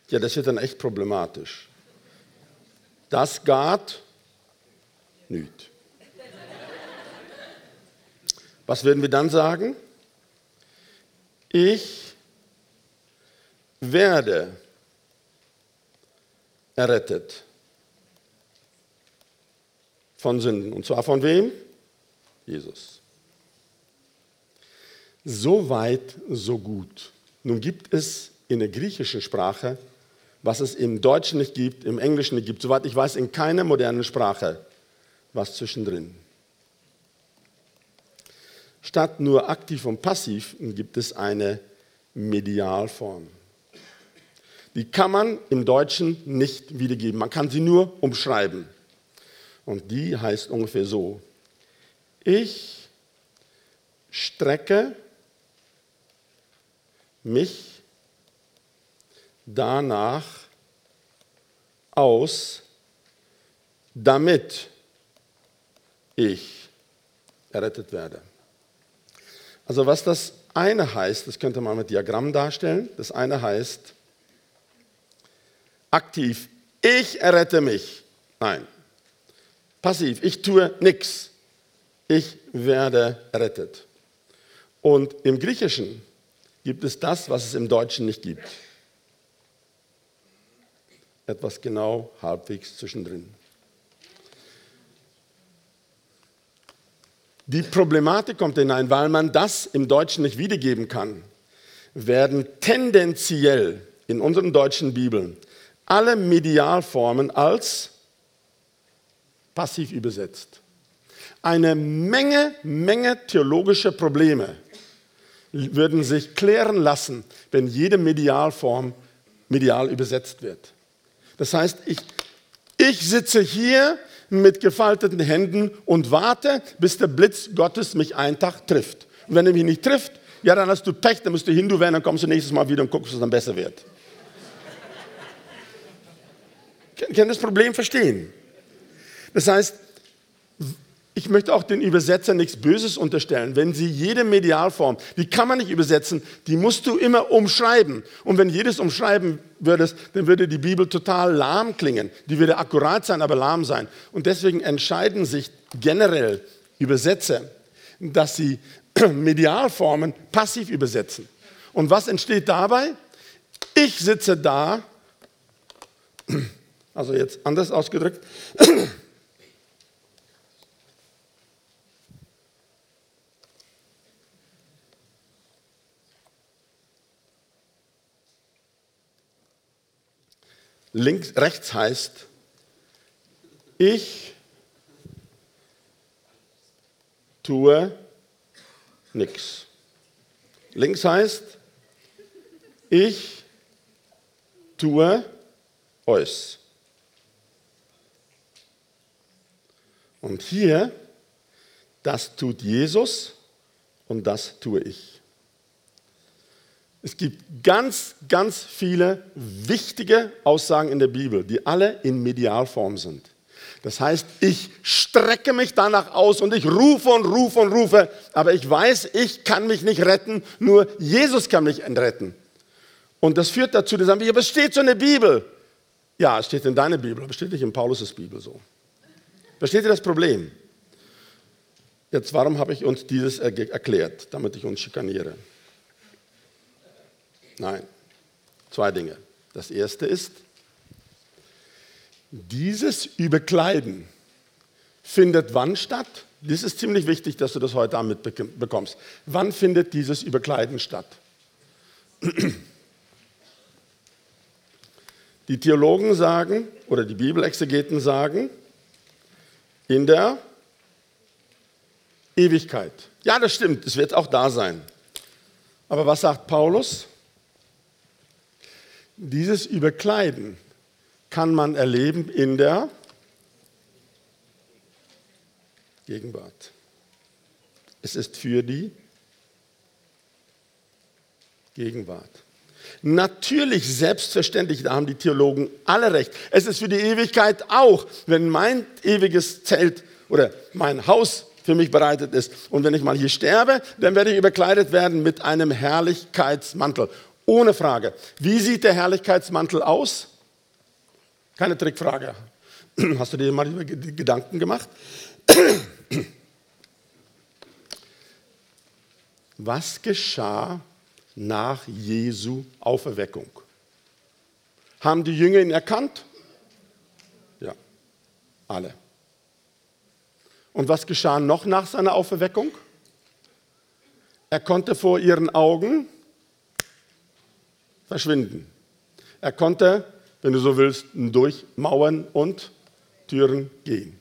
B: Ja, das wird dann echt problematisch. Das gart nicht. Was würden wir dann sagen? Ich werde errettet von Sünden. Und zwar von wem? Jesus. So weit, so gut. Nun gibt es in der griechischen Sprache, was es im Deutschen nicht gibt, im Englischen nicht gibt, soweit ich weiß, in keiner modernen Sprache was zwischendrin. Statt nur aktiv und passiv gibt es eine Medialform. Die kann man im Deutschen nicht wiedergeben, man kann sie nur umschreiben. Und die heißt ungefähr so, ich strecke mich danach aus, damit ich errettet werde. Also was das eine heißt, das könnte man mit Diagramm darstellen. Das eine heißt aktiv, ich errette mich. Nein, Passiv, ich tue nichts. Ich werde errettet. Und im Griechischen gibt es das, was es im Deutschen nicht gibt. Etwas genau halbwegs zwischendrin. Die Problematik kommt hinein, weil man das im Deutschen nicht wiedergeben kann, werden tendenziell in unseren deutschen Bibeln alle Medialformen als passiv übersetzt. Eine Menge, Menge theologischer Probleme würden sich klären lassen, wenn jede Medialform medial übersetzt wird. Das heißt, ich, ich sitze hier mit gefalteten Händen und warte, bis der Blitz Gottes mich einen Tag trifft. Und wenn er mich nicht trifft, ja, dann hast du Pech, dann musst du Hindu werden, dann kommst du nächstes Mal wieder und guckst, was dann besser wird. Ich kann das Problem verstehen. Das heißt, ich möchte auch den Übersetzern nichts Böses unterstellen. Wenn sie jede Medialform, die kann man nicht übersetzen, die musst du immer umschreiben. Und wenn jedes umschreiben würdest, dann würde die Bibel total lahm klingen. Die würde akkurat sein, aber lahm sein. Und deswegen entscheiden sich generell Übersetzer, dass sie Medialformen passiv übersetzen. Und was entsteht dabei? Ich sitze da, also jetzt anders ausgedrückt, Links, rechts heißt, ich tue nichts. Links heißt, ich tue euch. Und hier, das tut Jesus und das tue ich. Es gibt ganz, ganz viele wichtige Aussagen in der Bibel, die alle in Medialform sind. Das heißt, ich strecke mich danach aus und ich rufe und rufe und rufe, aber ich weiß, ich kann mich nicht retten, nur Jesus kann mich retten. Und das führt dazu, dass sagen wir, aber es steht so in der Bibel. Ja, es steht in deiner Bibel, aber es steht nicht in Paulus' Bibel so. Versteht ihr das Problem? Jetzt, warum habe ich uns dieses erklärt, damit ich uns schikaniere? Nein, zwei Dinge. Das erste ist, dieses Überkleiden findet wann statt? Das ist ziemlich wichtig, dass du das heute Abend mitbekommst. Wann findet dieses Überkleiden statt? Die Theologen sagen, oder die Bibelexegeten sagen, in der Ewigkeit. Ja, das stimmt, es wird auch da sein. Aber was sagt Paulus? Dieses Überkleiden kann man erleben in der Gegenwart. Es ist für die Gegenwart. Natürlich, selbstverständlich, da haben die Theologen alle recht. Es ist für die Ewigkeit auch, wenn mein ewiges Zelt oder mein Haus für mich bereitet ist. Und wenn ich mal hier sterbe, dann werde ich überkleidet werden mit einem Herrlichkeitsmantel. Ohne Frage. Wie sieht der Herrlichkeitsmantel aus? Keine Trickfrage. Hast du dir mal Gedanken gemacht? Was geschah nach Jesu Auferweckung? Haben die Jünger ihn erkannt? Ja, alle. Und was geschah noch nach seiner Auferweckung? Er konnte vor ihren Augen verschwinden. Er konnte, wenn du so willst, durch Mauern und Türen gehen.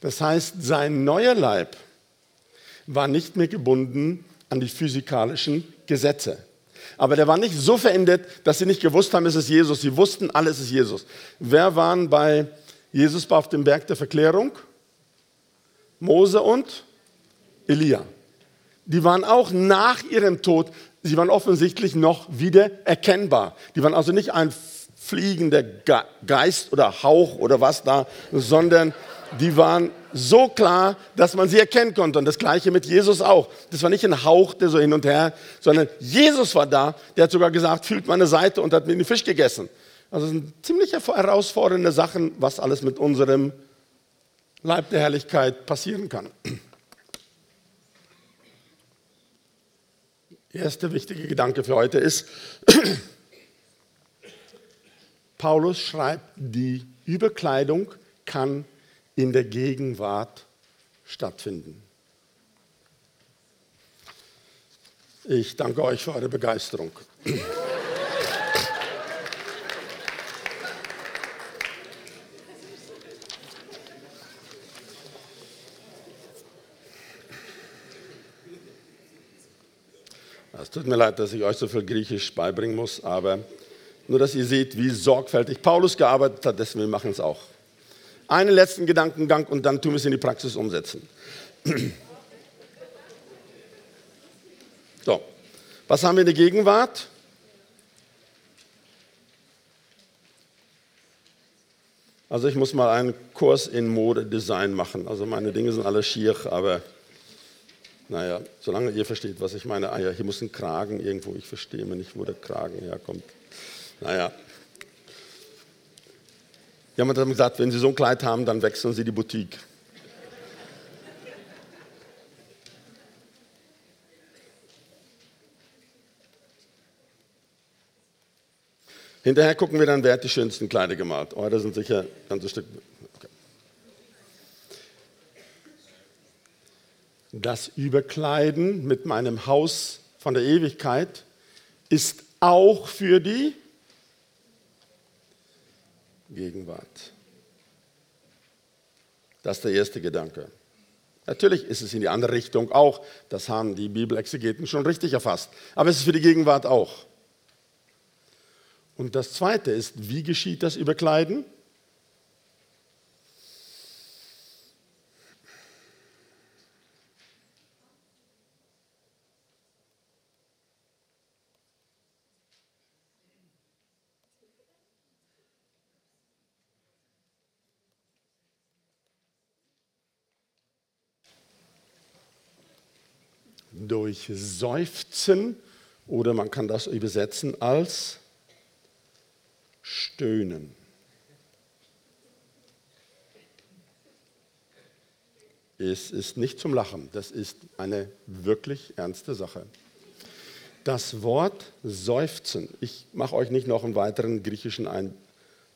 B: Das heißt, sein neuer Leib war nicht mehr gebunden an die physikalischen Gesetze. Aber der war nicht so verändert, dass sie nicht gewusst haben, es ist Jesus. Sie wussten, alles ist Jesus. Wer waren bei Jesus auf dem Berg der Verklärung? Mose und Elia. Die waren auch nach ihrem Tod sie waren offensichtlich noch wieder erkennbar. Die waren also nicht ein fliegender Geist oder Hauch oder was da, sondern die waren so klar, dass man sie erkennen konnte. Und das gleiche mit Jesus auch. Das war nicht ein Hauch, der so hin und her, sondern Jesus war da. Der hat sogar gesagt, fühlt meine Seite und hat mir den Fisch gegessen. Also es sind ziemlich herausfordernde Sachen, was alles mit unserem Leib der Herrlichkeit passieren kann. Erste wichtige Gedanke für heute ist, Paulus schreibt, die Überkleidung kann in der Gegenwart stattfinden. Ich danke euch für eure Begeisterung. tut mir leid, dass ich euch so viel Griechisch beibringen muss, aber nur, dass ihr seht, wie sorgfältig Paulus gearbeitet hat, deswegen machen wir es auch. Einen letzten Gedankengang und dann tun wir es in die Praxis umsetzen. So, was haben wir in der Gegenwart? Also ich muss mal einen Kurs in Modedesign machen. Also meine Dinge sind alle schier, aber naja, solange ihr versteht, was ich meine. Ah ja, hier muss ein Kragen irgendwo. Ich verstehe mir nicht, wo der Kragen herkommt. Naja. Jemand hat gesagt, wenn Sie so ein Kleid haben, dann wechseln Sie die Boutique. Hinterher gucken wir dann, wer hat die schönsten Kleider gemalt. Oh, da sind sicher ganze Stück. Das Überkleiden mit meinem Haus von der Ewigkeit ist auch für die Gegenwart. Das ist der erste Gedanke. Natürlich ist es in die andere Richtung auch. Das haben die Bibelexegeten schon richtig erfasst. Aber es ist für die Gegenwart auch. Und das Zweite ist, wie geschieht das Überkleiden? Durch Seufzen oder man kann das übersetzen als Stöhnen. Es ist nicht zum Lachen, das ist eine wirklich ernste Sache. Das Wort Seufzen, ich mache euch nicht noch einen weiteren griechischen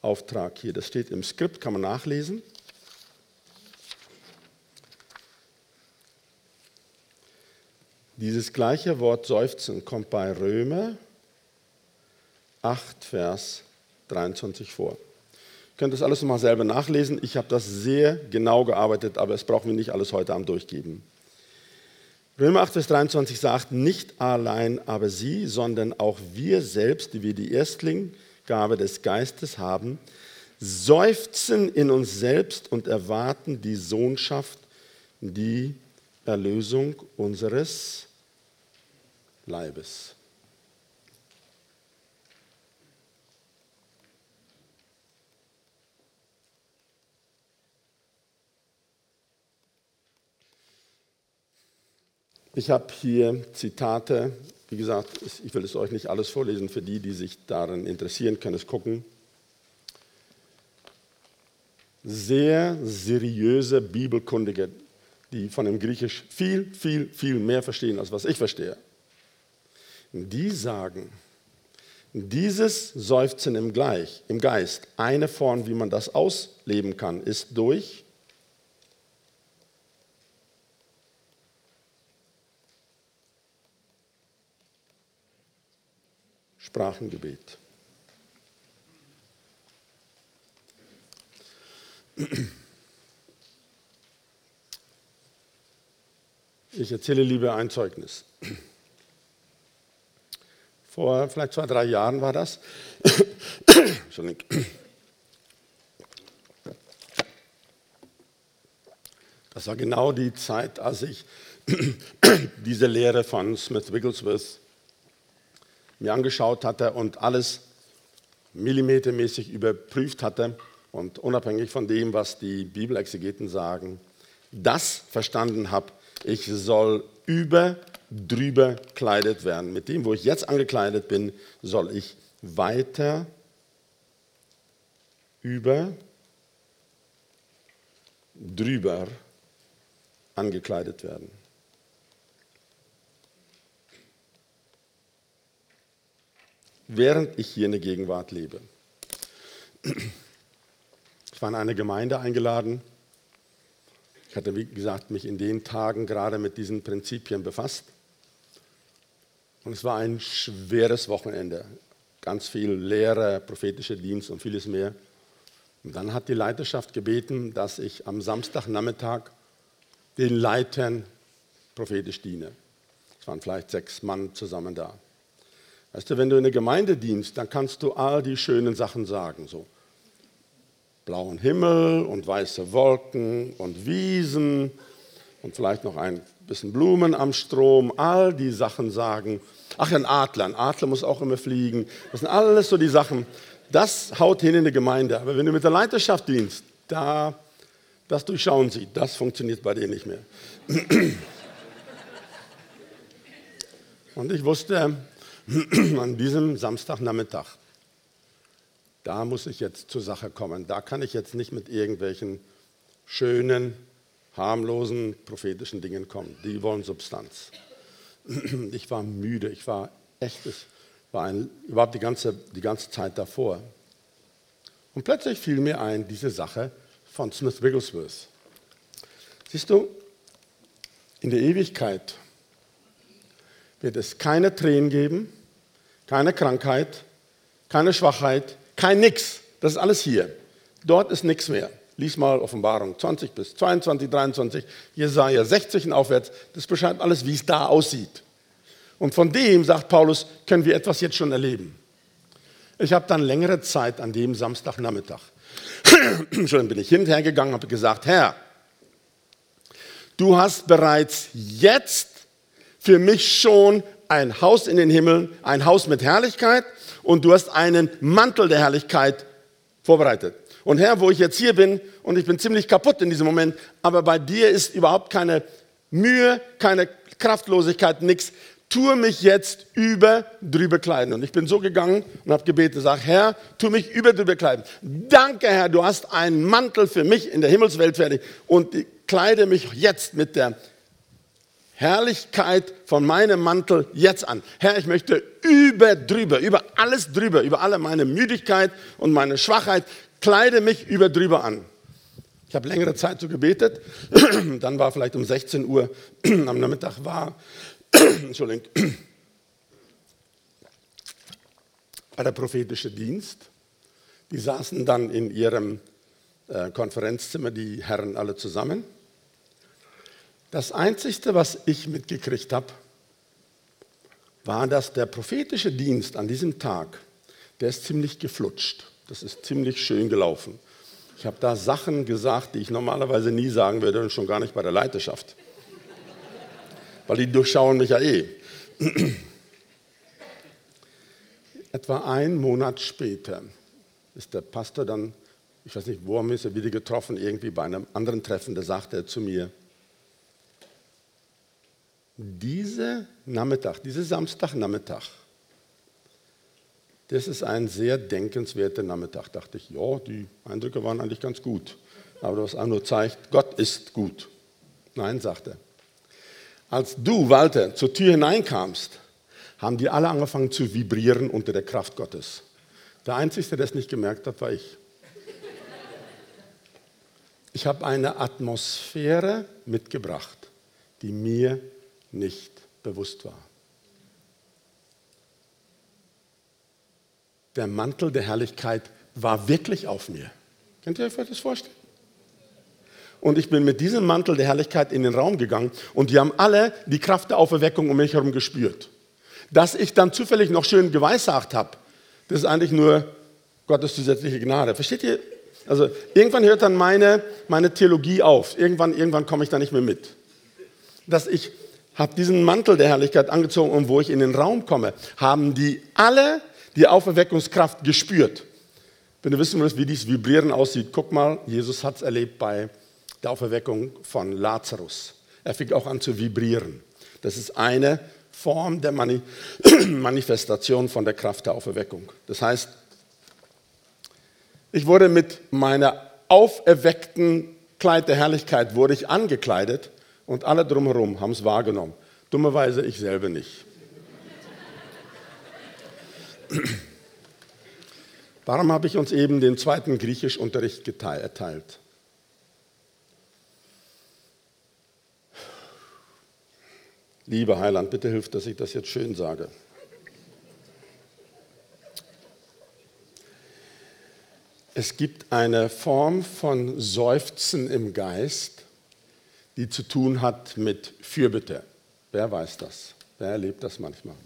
B: Auftrag hier, das steht im Skript, kann man nachlesen. Dieses gleiche Wort Seufzen kommt bei Römer 8, Vers 23 vor. Ihr könnt das alles nochmal selber nachlesen. Ich habe das sehr genau gearbeitet, aber es brauchen wir nicht alles heute Abend durchgeben. Römer 8, Vers 23 sagt, nicht allein aber sie, sondern auch wir selbst, die wir die Erstlingsgabe des Geistes haben, seufzen in uns selbst und erwarten die Sohnschaft, die Erlösung unseres Leibes. Ich habe hier Zitate, wie gesagt, ich will es euch nicht alles vorlesen, für die, die sich daran interessieren, können es gucken. Sehr seriöse Bibelkundige, die von dem Griechisch viel, viel, viel mehr verstehen, als was ich verstehe. Die sagen, dieses Seufzen im, Gleich, im Geist, eine Form, wie man das ausleben kann, ist durch Sprachengebet. Ich erzähle lieber ein Zeugnis. Vor vielleicht zwei, drei Jahren war das. Das war genau die Zeit, als ich diese Lehre von Smith Wigglesworth mir angeschaut hatte und alles millimetermäßig überprüft hatte und unabhängig von dem, was die Bibelexegeten sagen, das verstanden habe, ich soll über, drüber kleidet werden. Mit dem, wo ich jetzt angekleidet bin, soll ich weiter über, drüber angekleidet werden. während ich hier in der Gegenwart lebe. Ich war in eine Gemeinde eingeladen. Ich hatte, wie gesagt, mich in den Tagen gerade mit diesen Prinzipien befasst. Und es war ein schweres Wochenende. Ganz viel Lehre, prophetischer Dienst und vieles mehr. Und dann hat die Leiterschaft gebeten, dass ich am Samstagnachmittag den Leitern prophetisch diene. Es waren vielleicht sechs Mann zusammen da. Weißt du, wenn du in der Gemeinde dienst, dann kannst du all die schönen Sachen sagen. So blauen Himmel und weiße Wolken und Wiesen und vielleicht noch ein bisschen Blumen am Strom, all die Sachen sagen. Ach, ein Adler, ein Adler muss auch immer fliegen. Das sind alles so die Sachen. Das haut hin in die Gemeinde. Aber wenn du mit der Leiterschaft dienst, da, das durchschauen sie. Das funktioniert bei dir nicht mehr. Und ich wusste an diesem Samstagnachmittag, da muss ich jetzt zur Sache kommen. Da kann ich jetzt nicht mit irgendwelchen schönen, harmlosen, prophetischen Dingen kommen. Die wollen Substanz. Ich war müde, ich war echtes, war ein, überhaupt die ganze, die ganze Zeit davor. Und plötzlich fiel mir ein, diese Sache von Smith Wigglesworth. Siehst du, in der Ewigkeit wird es keine Tränen geben, keine Krankheit, keine Schwachheit, kein Nix. Das ist alles hier. Dort ist nichts mehr. Lies mal Offenbarung 20 bis 22, 23, Jesaja 60 und aufwärts. Das beschreibt alles, wie es da aussieht. Und von dem, sagt Paulus, können wir etwas jetzt schon erleben. Ich habe dann längere Zeit an dem Samstagnachmittag, schon bin ich hinterher gegangen, habe gesagt, Herr, du hast bereits jetzt für mich schon ein Haus in den Himmeln, ein Haus mit Herrlichkeit und du hast einen Mantel der Herrlichkeit vorbereitet. Und Herr, wo ich jetzt hier bin und ich bin ziemlich kaputt in diesem Moment, aber bei dir ist überhaupt keine Mühe, keine Kraftlosigkeit, nichts tue mich jetzt über drüber kleiden. Und ich bin so gegangen und habe gebetet, sag, Herr, tu mich über drüber kleiden. Danke, Herr, du hast einen Mantel für mich in der Himmelswelt fertig und kleide mich jetzt mit der Herrlichkeit von meinem Mantel jetzt an. Herr, ich möchte über drüber, über alles drüber, über alle meine Müdigkeit und meine Schwachheit, kleide mich über drüber an. Ich habe längere Zeit so gebetet, dann war vielleicht um 16 Uhr am Nachmittag war Entschuldigung, der prophetische Dienst. Die saßen dann in ihrem äh, Konferenzzimmer, die Herren alle zusammen. Das Einzige, was ich mitgekriegt habe, war, dass der prophetische Dienst an diesem Tag, der ist ziemlich geflutscht. Das ist ziemlich schön gelaufen. Ich habe da Sachen gesagt, die ich normalerweise nie sagen würde und schon gar nicht bei der Leiterschaft weil die durchschauen mich ja eh. Etwa einen Monat später ist der Pastor dann, ich weiß nicht, wo er mich wieder getroffen, irgendwie bei einem anderen Treffen, da sagte er zu mir, diese Nachmittag, diese Samstagnachmittag, das ist ein sehr denkenswerter Nachmittag. Dachte ich, ja, die Eindrücke waren eigentlich ganz gut. Aber was auch nur zeigt, Gott ist gut. Nein, sagte er. Als du, Walter, zur Tür hineinkamst, haben die alle angefangen zu vibrieren unter der Kraft Gottes. Der Einzige, der es nicht gemerkt hat, war ich. Ich habe eine Atmosphäre mitgebracht, die mir nicht bewusst war. Der Mantel der Herrlichkeit war wirklich auf mir. Könnt ihr euch das vorstellen? Und ich bin mit diesem Mantel der Herrlichkeit in den Raum gegangen und die haben alle die Kraft der Auferweckung um mich herum gespürt. Dass ich dann zufällig noch schön geweissagt habe, das ist eigentlich nur Gottes zusätzliche Gnade. Versteht ihr? Also irgendwann hört dann meine, meine Theologie auf. Irgendwann, irgendwann komme ich da nicht mehr mit. Dass ich habe diesen Mantel der Herrlichkeit angezogen und wo ich in den Raum komme, haben die alle die Auferweckungskraft gespürt. Wenn du wissen willst, wie dieses Vibrieren aussieht, guck mal, Jesus hat es erlebt bei der Auferweckung von Lazarus. Er fing auch an zu vibrieren. Das ist eine Form der Mani Manifestation von der Kraft der Auferweckung. Das heißt, ich wurde mit meiner auferweckten Kleid der Herrlichkeit wurde ich angekleidet und alle drumherum haben es wahrgenommen. Dummerweise ich selber nicht. Warum habe ich uns eben den zweiten Griechischunterricht erteilt? Lieber Heiland, bitte hilf, dass ich das jetzt schön sage. Es gibt eine Form von Seufzen im Geist, die zu tun hat mit Fürbitte. Wer weiß das? Wer erlebt das manchmal?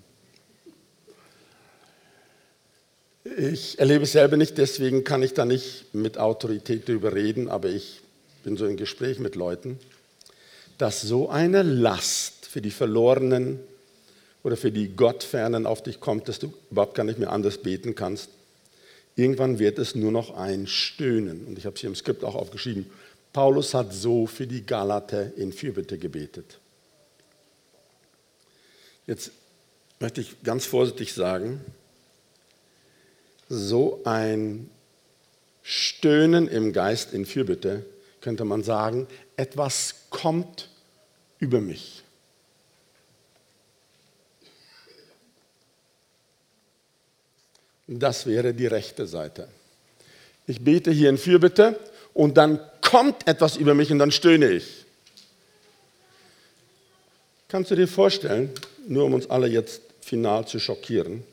B: Ich erlebe es selber nicht, deswegen kann ich da nicht mit Autorität darüber reden, aber ich bin so im Gespräch mit Leuten, dass so eine Last für die Verlorenen oder für die Gottfernen auf dich kommt, dass du überhaupt gar nicht mehr anders beten kannst. Irgendwann wird es nur noch ein Stöhnen. Und ich habe es hier im Skript auch aufgeschrieben. Paulus hat so für die Galater in Fürbitte gebetet. Jetzt möchte ich ganz vorsichtig sagen, so ein Stöhnen im Geist in Fürbitte, könnte man sagen, etwas kommt über mich. Das wäre die rechte Seite. Ich bete hier in Fürbitte und dann kommt etwas über mich und dann stöhne ich. Kannst du dir vorstellen, nur um uns alle jetzt final zu schockieren,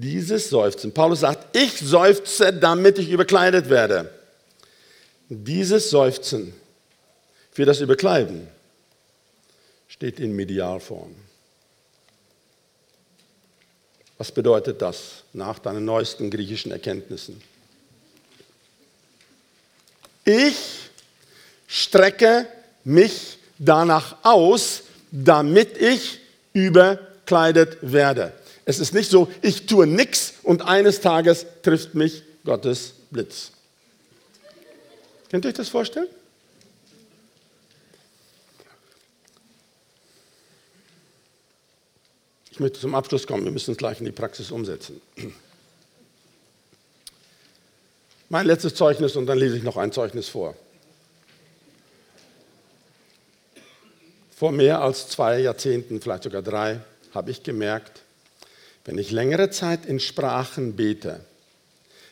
B: dieses Seufzen. Paulus sagt, ich seufze, damit ich überkleidet werde. Dieses Seufzen für das Überkleiden steht in Medialform. Was bedeutet das nach deinen neuesten griechischen Erkenntnissen? Ich strecke mich danach aus, damit ich überkleidet werde. Es ist nicht so, ich tue nichts und eines Tages trifft mich Gottes Blitz. Könnt ihr euch das vorstellen? Ich möchte zum Abschluss kommen, wir müssen es gleich in die Praxis umsetzen. Mein letztes Zeugnis und dann lese ich noch ein Zeugnis vor. Vor mehr als zwei Jahrzehnten, vielleicht sogar drei, habe ich gemerkt, wenn ich längere Zeit in Sprachen bete,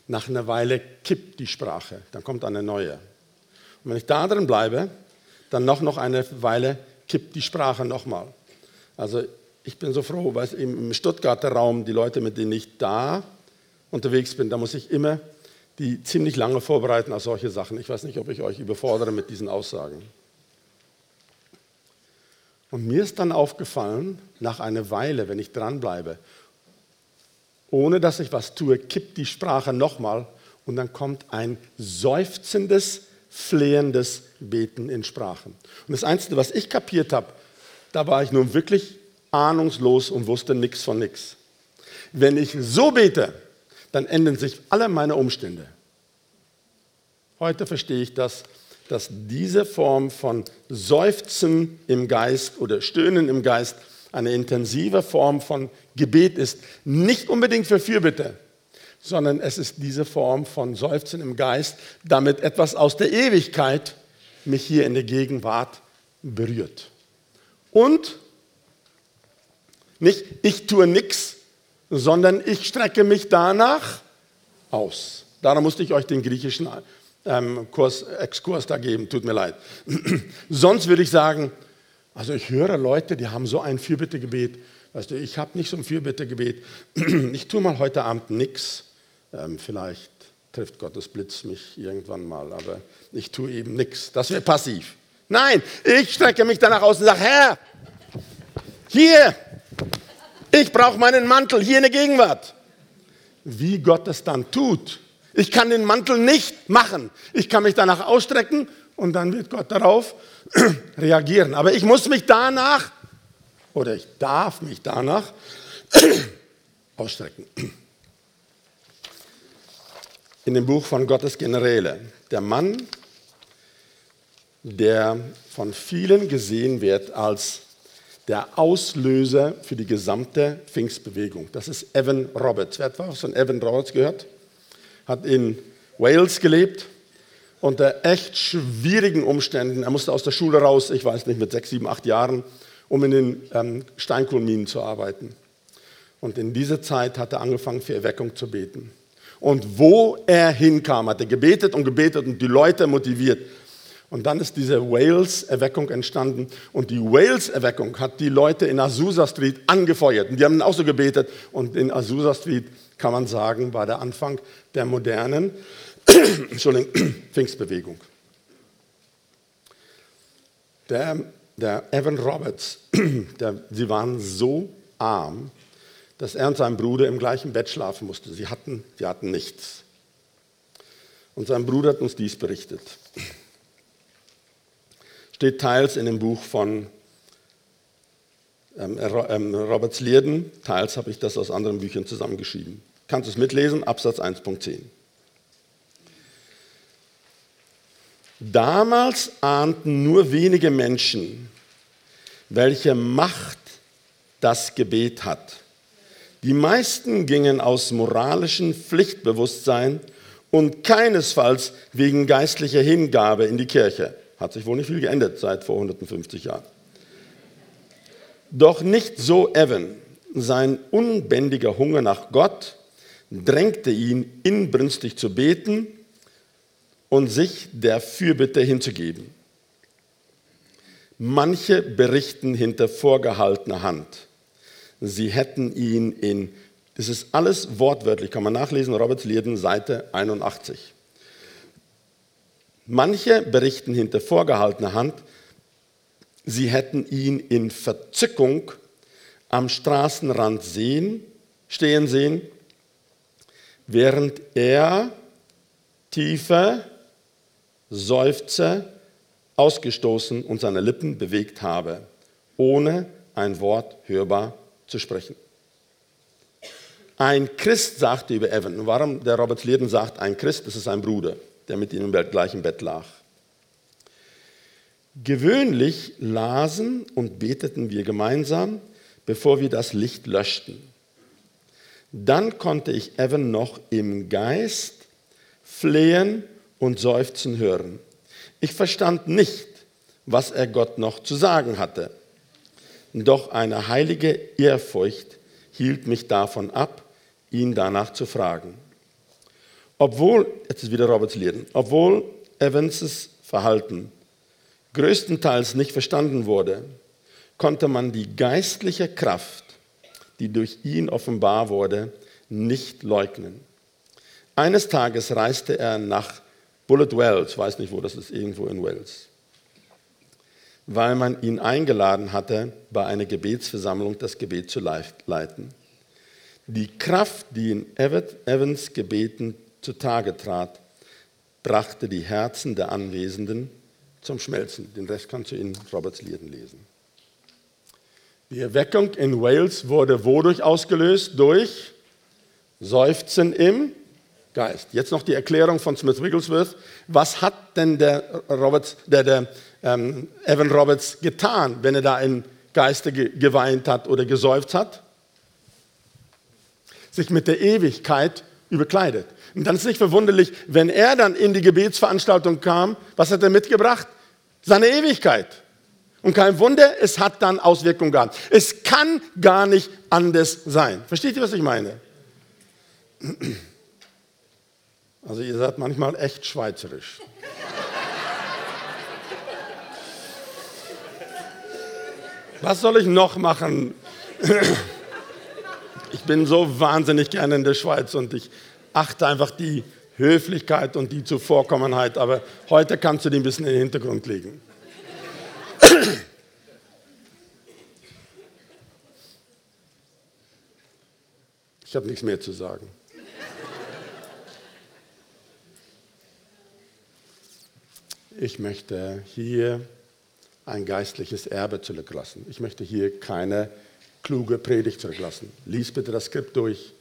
B: nach einer Weile kippt die Sprache, dann kommt eine neue. Und wenn ich da drin bleibe, dann noch, noch eine Weile kippt die Sprache nochmal. Also ich bin so froh, weil im Stuttgarter Raum die Leute, mit denen ich da unterwegs bin, da muss ich immer die ziemlich lange vorbereiten auf solche Sachen. Ich weiß nicht, ob ich euch überfordere mit diesen Aussagen. Und mir ist dann aufgefallen, nach einer Weile, wenn ich dranbleibe ohne dass ich was tue, kippt die Sprache nochmal und dann kommt ein seufzendes, flehendes Beten in Sprachen. Und das Einzige, was ich kapiert habe, da war ich nun wirklich ahnungslos und wusste nichts von nichts. Wenn ich so bete, dann ändern sich alle meine Umstände. Heute verstehe ich das, dass diese Form von Seufzen im Geist oder Stöhnen im Geist eine intensive Form von Gebet ist. Nicht unbedingt für Fürbitte, sondern es ist diese Form von Seufzen im Geist, damit etwas aus der Ewigkeit mich hier in der Gegenwart berührt. Und nicht ich tue nichts, sondern ich strecke mich danach aus. Darum musste ich euch den griechischen ähm, Kurs, Exkurs da geben, tut mir leid. Sonst würde ich sagen, also ich höre Leute, die haben so ein Fürbittegebet. Weißt du, ich habe nicht so ein Fürbittegebet. Ich tue mal heute Abend nichts. Ähm, vielleicht trifft Gottes Blitz mich irgendwann mal, aber ich tue eben nichts. Das wäre passiv. Nein, ich strecke mich danach aus und sage, Herr, hier, ich brauche meinen Mantel, hier in der Gegenwart. Wie Gott es dann tut. Ich kann den Mantel nicht machen. Ich kann mich danach ausstrecken und dann wird Gott darauf reagieren. Aber ich muss mich danach, oder ich darf mich danach ausstrecken. In dem Buch von Gottes Generäle, der Mann, der von vielen gesehen wird als der Auslöser für die gesamte Pfingstbewegung. Das ist Evan Roberts. Wer hat was von Evan Roberts gehört? Hat in Wales gelebt, unter echt schwierigen Umständen. Er musste aus der Schule raus, ich weiß nicht, mit sechs, sieben, acht Jahren, um in den ähm, Steinkohlenminen zu arbeiten. Und in dieser Zeit hat er angefangen, für Erweckung zu beten. Und wo er hinkam, hat er gebetet und gebetet und die Leute motiviert. Und dann ist diese Wales-Erweckung entstanden. Und die Wales-Erweckung hat die Leute in Azusa Street angefeuert. Und die haben auch so gebetet. Und in Azusa Street, kann man sagen, war der Anfang der modernen Entschuldigung, Pfingstbewegung. Der, der Evan Roberts, der, sie waren so arm, dass er und sein Bruder im gleichen Bett schlafen mussten. Sie hatten, sie hatten nichts. Und sein Bruder hat uns dies berichtet. Steht teils in dem Buch von ähm, ähm, Roberts Lierden, teils habe ich das aus anderen Büchern zusammengeschrieben. Kannst du es mitlesen? Absatz 1.10. Damals ahnten nur wenige Menschen, welche Macht das Gebet hat. Die meisten gingen aus moralischem Pflichtbewusstsein und keinesfalls wegen geistlicher Hingabe in die Kirche. Hat sich wohl nicht viel geändert seit vor 150 Jahren. Doch nicht so Evan. Sein unbändiger Hunger nach Gott drängte ihn, inbrünstig zu beten und sich der Fürbitte hinzugeben. Manche berichten hinter vorgehaltener Hand. Sie hätten ihn in, das ist alles wortwörtlich, kann man nachlesen, Robert Lierden, Seite 81. Manche berichten hinter vorgehaltener Hand, sie hätten ihn in Verzückung am Straßenrand sehen, stehen sehen, während er tiefe Seufzer ausgestoßen und seine Lippen bewegt habe, ohne ein Wort hörbar zu sprechen. Ein Christ sagte über Evan, warum der Robert Lierden sagt, ein Christ, das ist ein Bruder, der mit ihm im gleichen Bett lag. Gewöhnlich lasen und beteten wir gemeinsam, bevor wir das Licht löschten. Dann konnte ich Evan noch im Geist flehen und Seufzen hören. Ich verstand nicht, was er Gott noch zu sagen hatte. Doch eine heilige Ehrfurcht hielt mich davon ab, ihn danach zu fragen. Obwohl, jetzt ist wieder Roberts Lehren, obwohl Evanses Verhalten größtenteils nicht verstanden wurde, konnte man die geistliche Kraft, die durch ihn offenbar wurde, nicht leugnen. Eines Tages reiste er nach Bullet Wells, weiß nicht wo, das ist irgendwo in Wales, weil man ihn eingeladen hatte, bei einer Gebetsversammlung das Gebet zu leiten. Die Kraft, die in Evans Gebeten zutage trat, brachte die Herzen der Anwesenden zum Schmelzen. Den Rest kannst du in Roberts Lieden lesen. Die Erweckung in Wales wurde wodurch ausgelöst? Durch Seufzen im Geist. Jetzt noch die Erklärung von Smith Wigglesworth. Was hat denn der, Roberts, der, der ähm, Evan Roberts getan, wenn er da im Geiste ge geweint hat oder gesäuft hat? Sich mit der Ewigkeit überkleidet. Und dann ist nicht verwunderlich, wenn er dann in die Gebetsveranstaltung kam, was hat er mitgebracht? Seine Ewigkeit. Und kein Wunder, es hat dann Auswirkungen gehabt. Es kann gar nicht anders sein. Versteht ihr, was ich meine? Also ihr seid manchmal echt schweizerisch. Was soll ich noch machen? Ich bin so wahnsinnig gerne in der Schweiz und ich achte einfach die Höflichkeit und die Zuvorkommenheit, aber heute kannst du die ein bisschen in den Hintergrund legen. Ich habe nichts mehr zu sagen. Ich möchte hier ein geistliches Erbe zurücklassen. Ich möchte hier keine kluge Predigt zurücklassen. Lies bitte das Skript durch.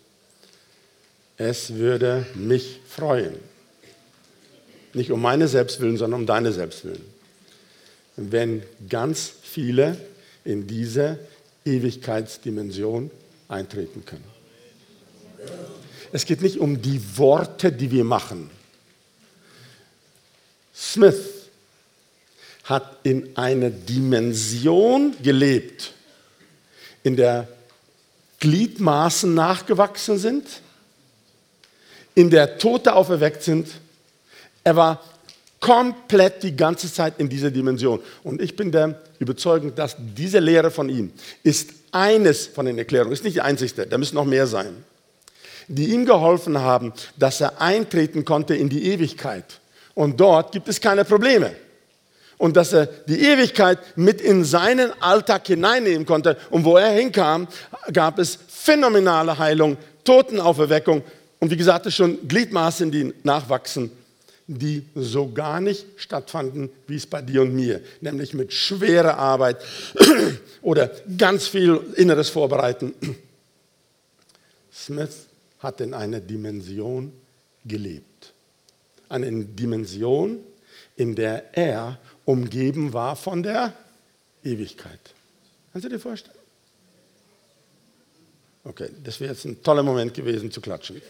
B: Es würde mich freuen. Nicht um meine Selbstwillen, sondern um deine Selbstwillen. Wenn ganz viele in diese Ewigkeitsdimension eintreten können. Es geht nicht um die Worte, die wir machen. Smith hat in einer Dimension gelebt, in der Gliedmaßen nachgewachsen sind, in der Tote auferweckt sind. Er war komplett die ganze Zeit in dieser Dimension. Und ich bin der Überzeugung, dass diese Lehre von ihm ist eines von den Erklärungen, ist nicht die einzigste, da müssen noch mehr sein. die ihm geholfen haben, dass er eintreten konnte in die Ewigkeit. Und dort gibt es keine Probleme. Und dass er die Ewigkeit mit in seinen Alltag hineinnehmen konnte. Und wo er hinkam, gab es phänomenale Heilung, Totenauferweckung und wie gesagt, es schon Gliedmaßen, die nachwachsen, die so gar nicht stattfanden, wie es bei dir und mir, nämlich mit schwerer Arbeit oder ganz viel inneres Vorbereiten. Smith hat in einer Dimension gelebt. Eine Dimension, in der er umgeben war von der Ewigkeit. Kannst du dir vorstellen? Okay, das wäre jetzt ein toller Moment gewesen zu klatschen.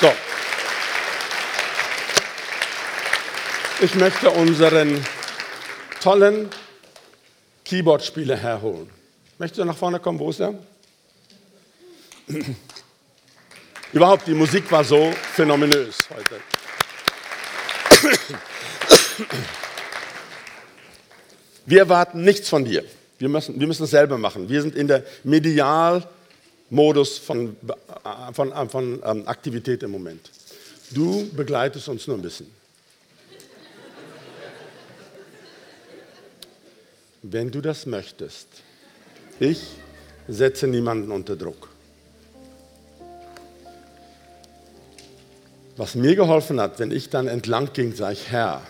B: So. Ich möchte unseren tollen Keyboard-Spieler herholen. Möchtest du nach vorne kommen? Wo ist er? Überhaupt, die Musik war so phänomenös heute. Wir erwarten nichts von dir. Wir müssen, wir müssen es selber machen. Wir sind in der Medialmodus von, von, von ähm, Aktivität im Moment. Du begleitest uns nur ein bisschen. Wenn du das möchtest, ich setze niemanden unter Druck. Was mir geholfen hat, wenn ich dann entlang ging, sage ich, Herr,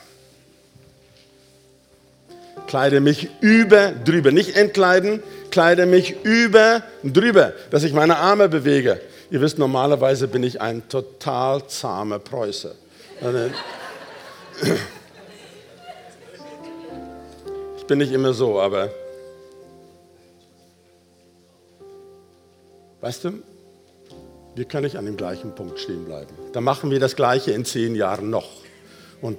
B: kleide mich über drüber, nicht entkleiden, kleide mich über drüber, dass ich meine Arme bewege. Ihr wisst, normalerweise bin ich ein total zahmer Preuße. Ich bin nicht immer so, aber weißt du, wir können nicht an dem gleichen Punkt stehen bleiben. Dann machen wir das Gleiche in zehn Jahren noch. Und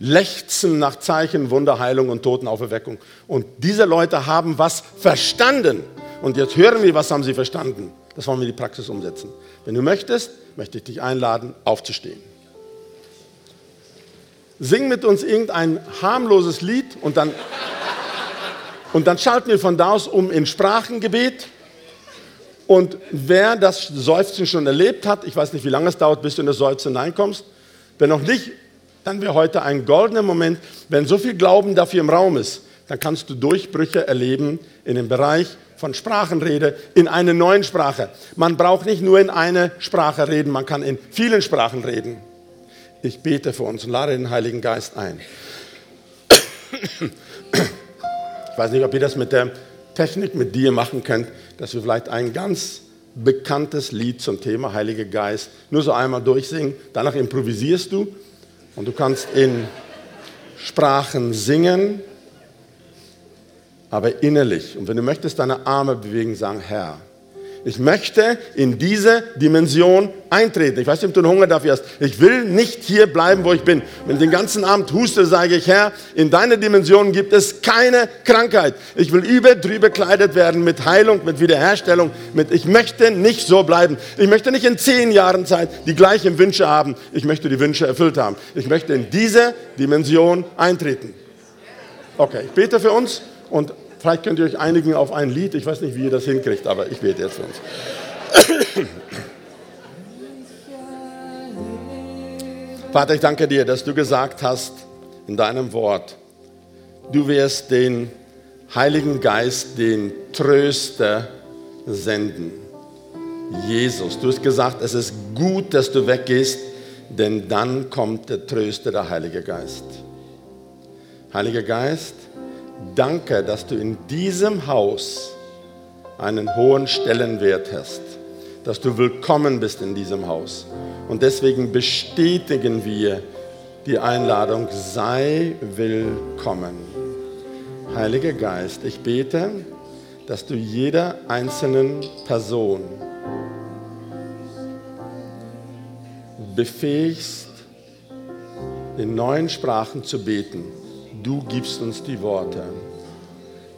B: lechzen nach Zeichen, Wunderheilung und Totenauferweckung. Und diese Leute haben was verstanden. Und jetzt hören wir, was haben sie verstanden. Das wollen wir in die Praxis umsetzen. Wenn du möchtest, möchte ich dich einladen, aufzustehen. Sing mit uns irgendein harmloses Lied und dann, und dann schalten wir von da aus um in Sprachengebet. Und wer das Seufzen schon erlebt hat, ich weiß nicht, wie lange es dauert, bis du in das Seufzen hineinkommst, wer noch nicht, dann wäre heute ein goldener Moment, wenn so viel Glauben dafür im Raum ist, dann kannst du Durchbrüche erleben in dem Bereich von Sprachenrede in einer neuen Sprache. Man braucht nicht nur in einer Sprache reden, man kann in vielen Sprachen reden. Ich bete für uns und lade den Heiligen Geist ein. Ich weiß nicht, ob ihr das mit der Technik mit dir machen könnt, dass wir vielleicht ein ganz bekanntes Lied zum Thema Heiliger Geist nur so einmal durchsingen. Danach improvisierst du und du kannst in Sprachen singen, aber innerlich. Und wenn du möchtest, deine Arme bewegen, sagen, Herr, ich möchte in diese Dimension eintreten. Ich weiß nicht, ob du einen Hunger dafür hast. Ich will nicht hier bleiben, wo ich bin. Wenn ich den ganzen Abend huste, sage ich, Herr, in deiner Dimension gibt es keine Krankheit. Ich will über drüber gekleidet werden mit Heilung, mit Wiederherstellung. Mit, ich möchte nicht so bleiben. Ich möchte nicht in zehn Jahren Zeit die gleichen Wünsche haben. Ich möchte die Wünsche erfüllt haben. Ich möchte in diese Dimension eintreten. Okay, ich bete für uns und Vielleicht könnt ihr euch einigen auf ein Lied. Ich weiß nicht, wie ihr das hinkriegt, aber ich bete jetzt für uns. Vater, ich danke dir, dass du gesagt hast in deinem Wort, du wirst den Heiligen Geist, den Tröster senden. Jesus, du hast gesagt, es ist gut, dass du weggehst, denn dann kommt der Tröster, der Heilige Geist. Heiliger Geist, danke, dass du in diesem Haus einen hohen Stellenwert hast, dass du willkommen bist in diesem Haus. Und deswegen bestätigen wir die Einladung, sei willkommen. Heiliger Geist, ich bete, dass du jeder einzelnen Person befähigst, in neuen Sprachen zu beten du gibst uns die Worte,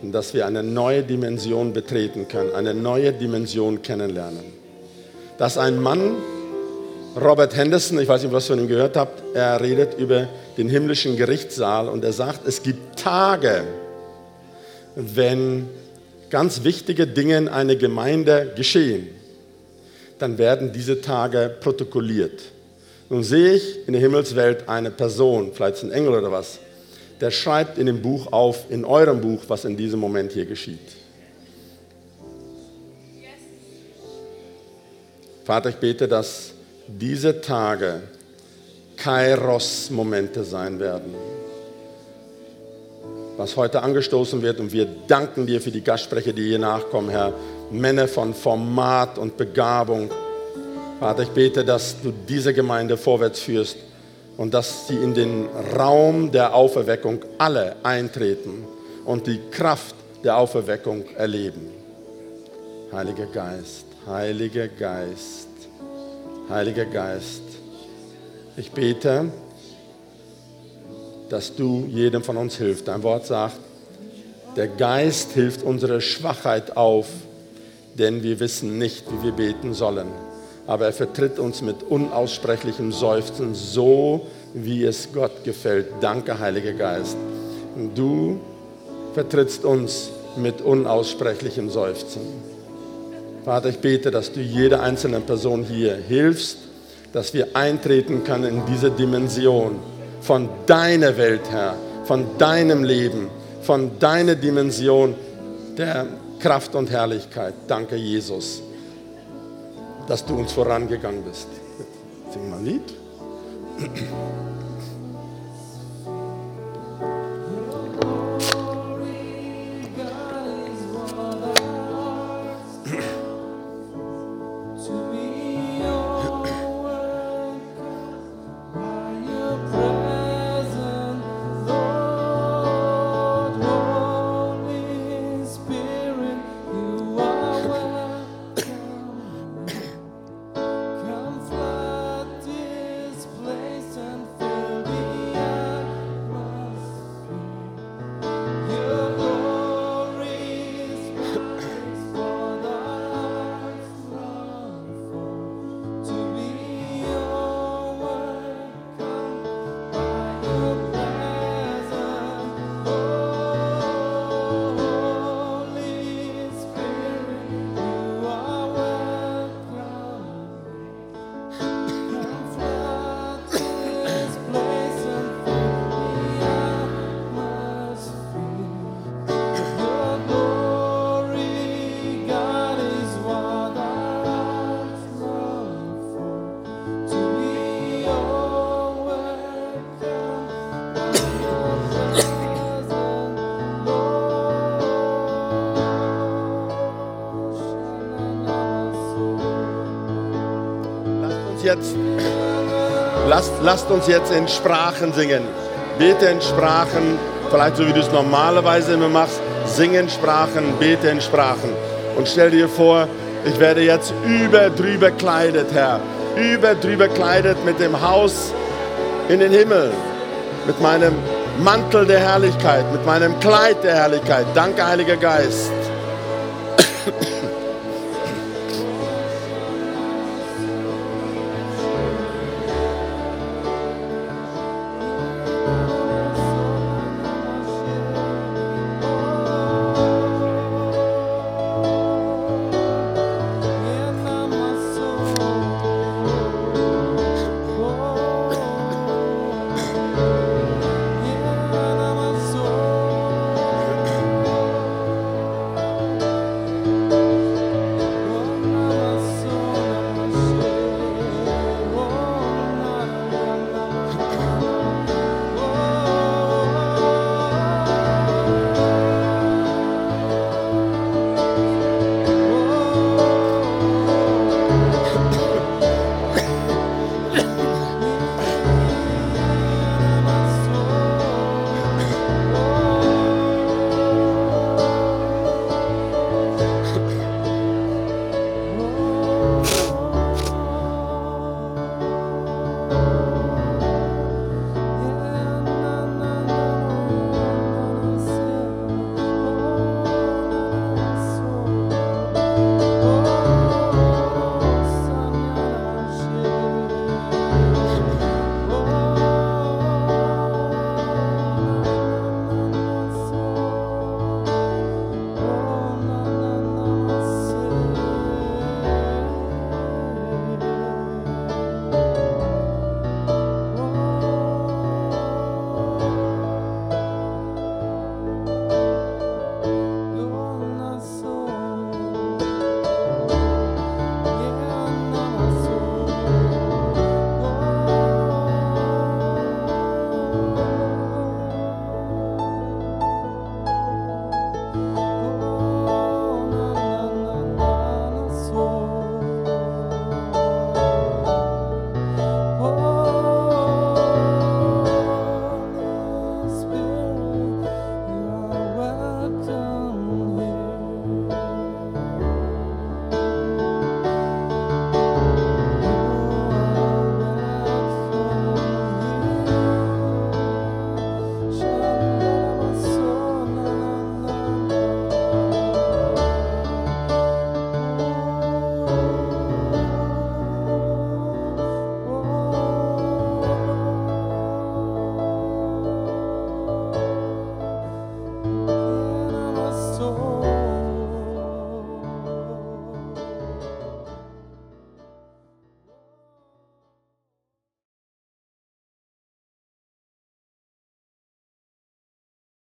B: dass wir eine neue Dimension betreten können, eine neue Dimension kennenlernen. Dass ein Mann, Robert Henderson, ich weiß nicht, was ihr von ihm gehört habt, er redet über den himmlischen Gerichtssaal und er sagt, es gibt Tage, wenn ganz wichtige Dinge in einer Gemeinde geschehen, dann werden diese Tage protokolliert. Nun sehe ich in der Himmelswelt eine Person, vielleicht ein Engel oder was, der schreibt in dem Buch auf, in eurem Buch, was in diesem Moment hier geschieht. Vater, ich bete, dass diese Tage Kairos-Momente sein werden was heute angestoßen wird. Und wir danken dir für die Gastsprecher, die hier nachkommen, Herr. Männer von Format und Begabung. Vater, ich bete, dass du diese Gemeinde vorwärts führst und dass sie in den Raum der Auferweckung alle eintreten und die Kraft der Auferweckung erleben. Heiliger Geist, Heiliger Geist, Heiliger Geist, ich bete, dass du jedem von uns hilfst. Dein Wort sagt, der Geist hilft unsere Schwachheit auf, denn wir wissen nicht, wie wir beten sollen. Aber er vertritt uns mit unaussprechlichem Seufzen, so wie es Gott gefällt. Danke, Heiliger Geist. Du vertrittst uns mit unaussprechlichem Seufzen. Vater, ich bete, dass du jeder einzelnen Person hier hilfst, dass wir eintreten können in diese Dimension von deiner Welt, Herr, von deinem Leben, von deiner Dimension der Kraft und Herrlichkeit. Danke, Jesus, dass du uns vorangegangen bist. Sing mal ein Lied. Jetzt, lasst, lasst uns jetzt in Sprachen singen. Bete in Sprachen, vielleicht so wie du es normalerweise immer machst. Sing in Sprachen, bete in Sprachen. Und stell dir vor, ich werde jetzt über drüber kleidet, Herr. Über drüber kleidet mit dem Haus in den Himmel. Mit meinem Mantel der Herrlichkeit, mit meinem Kleid der Herrlichkeit. Danke, Heiliger Geist.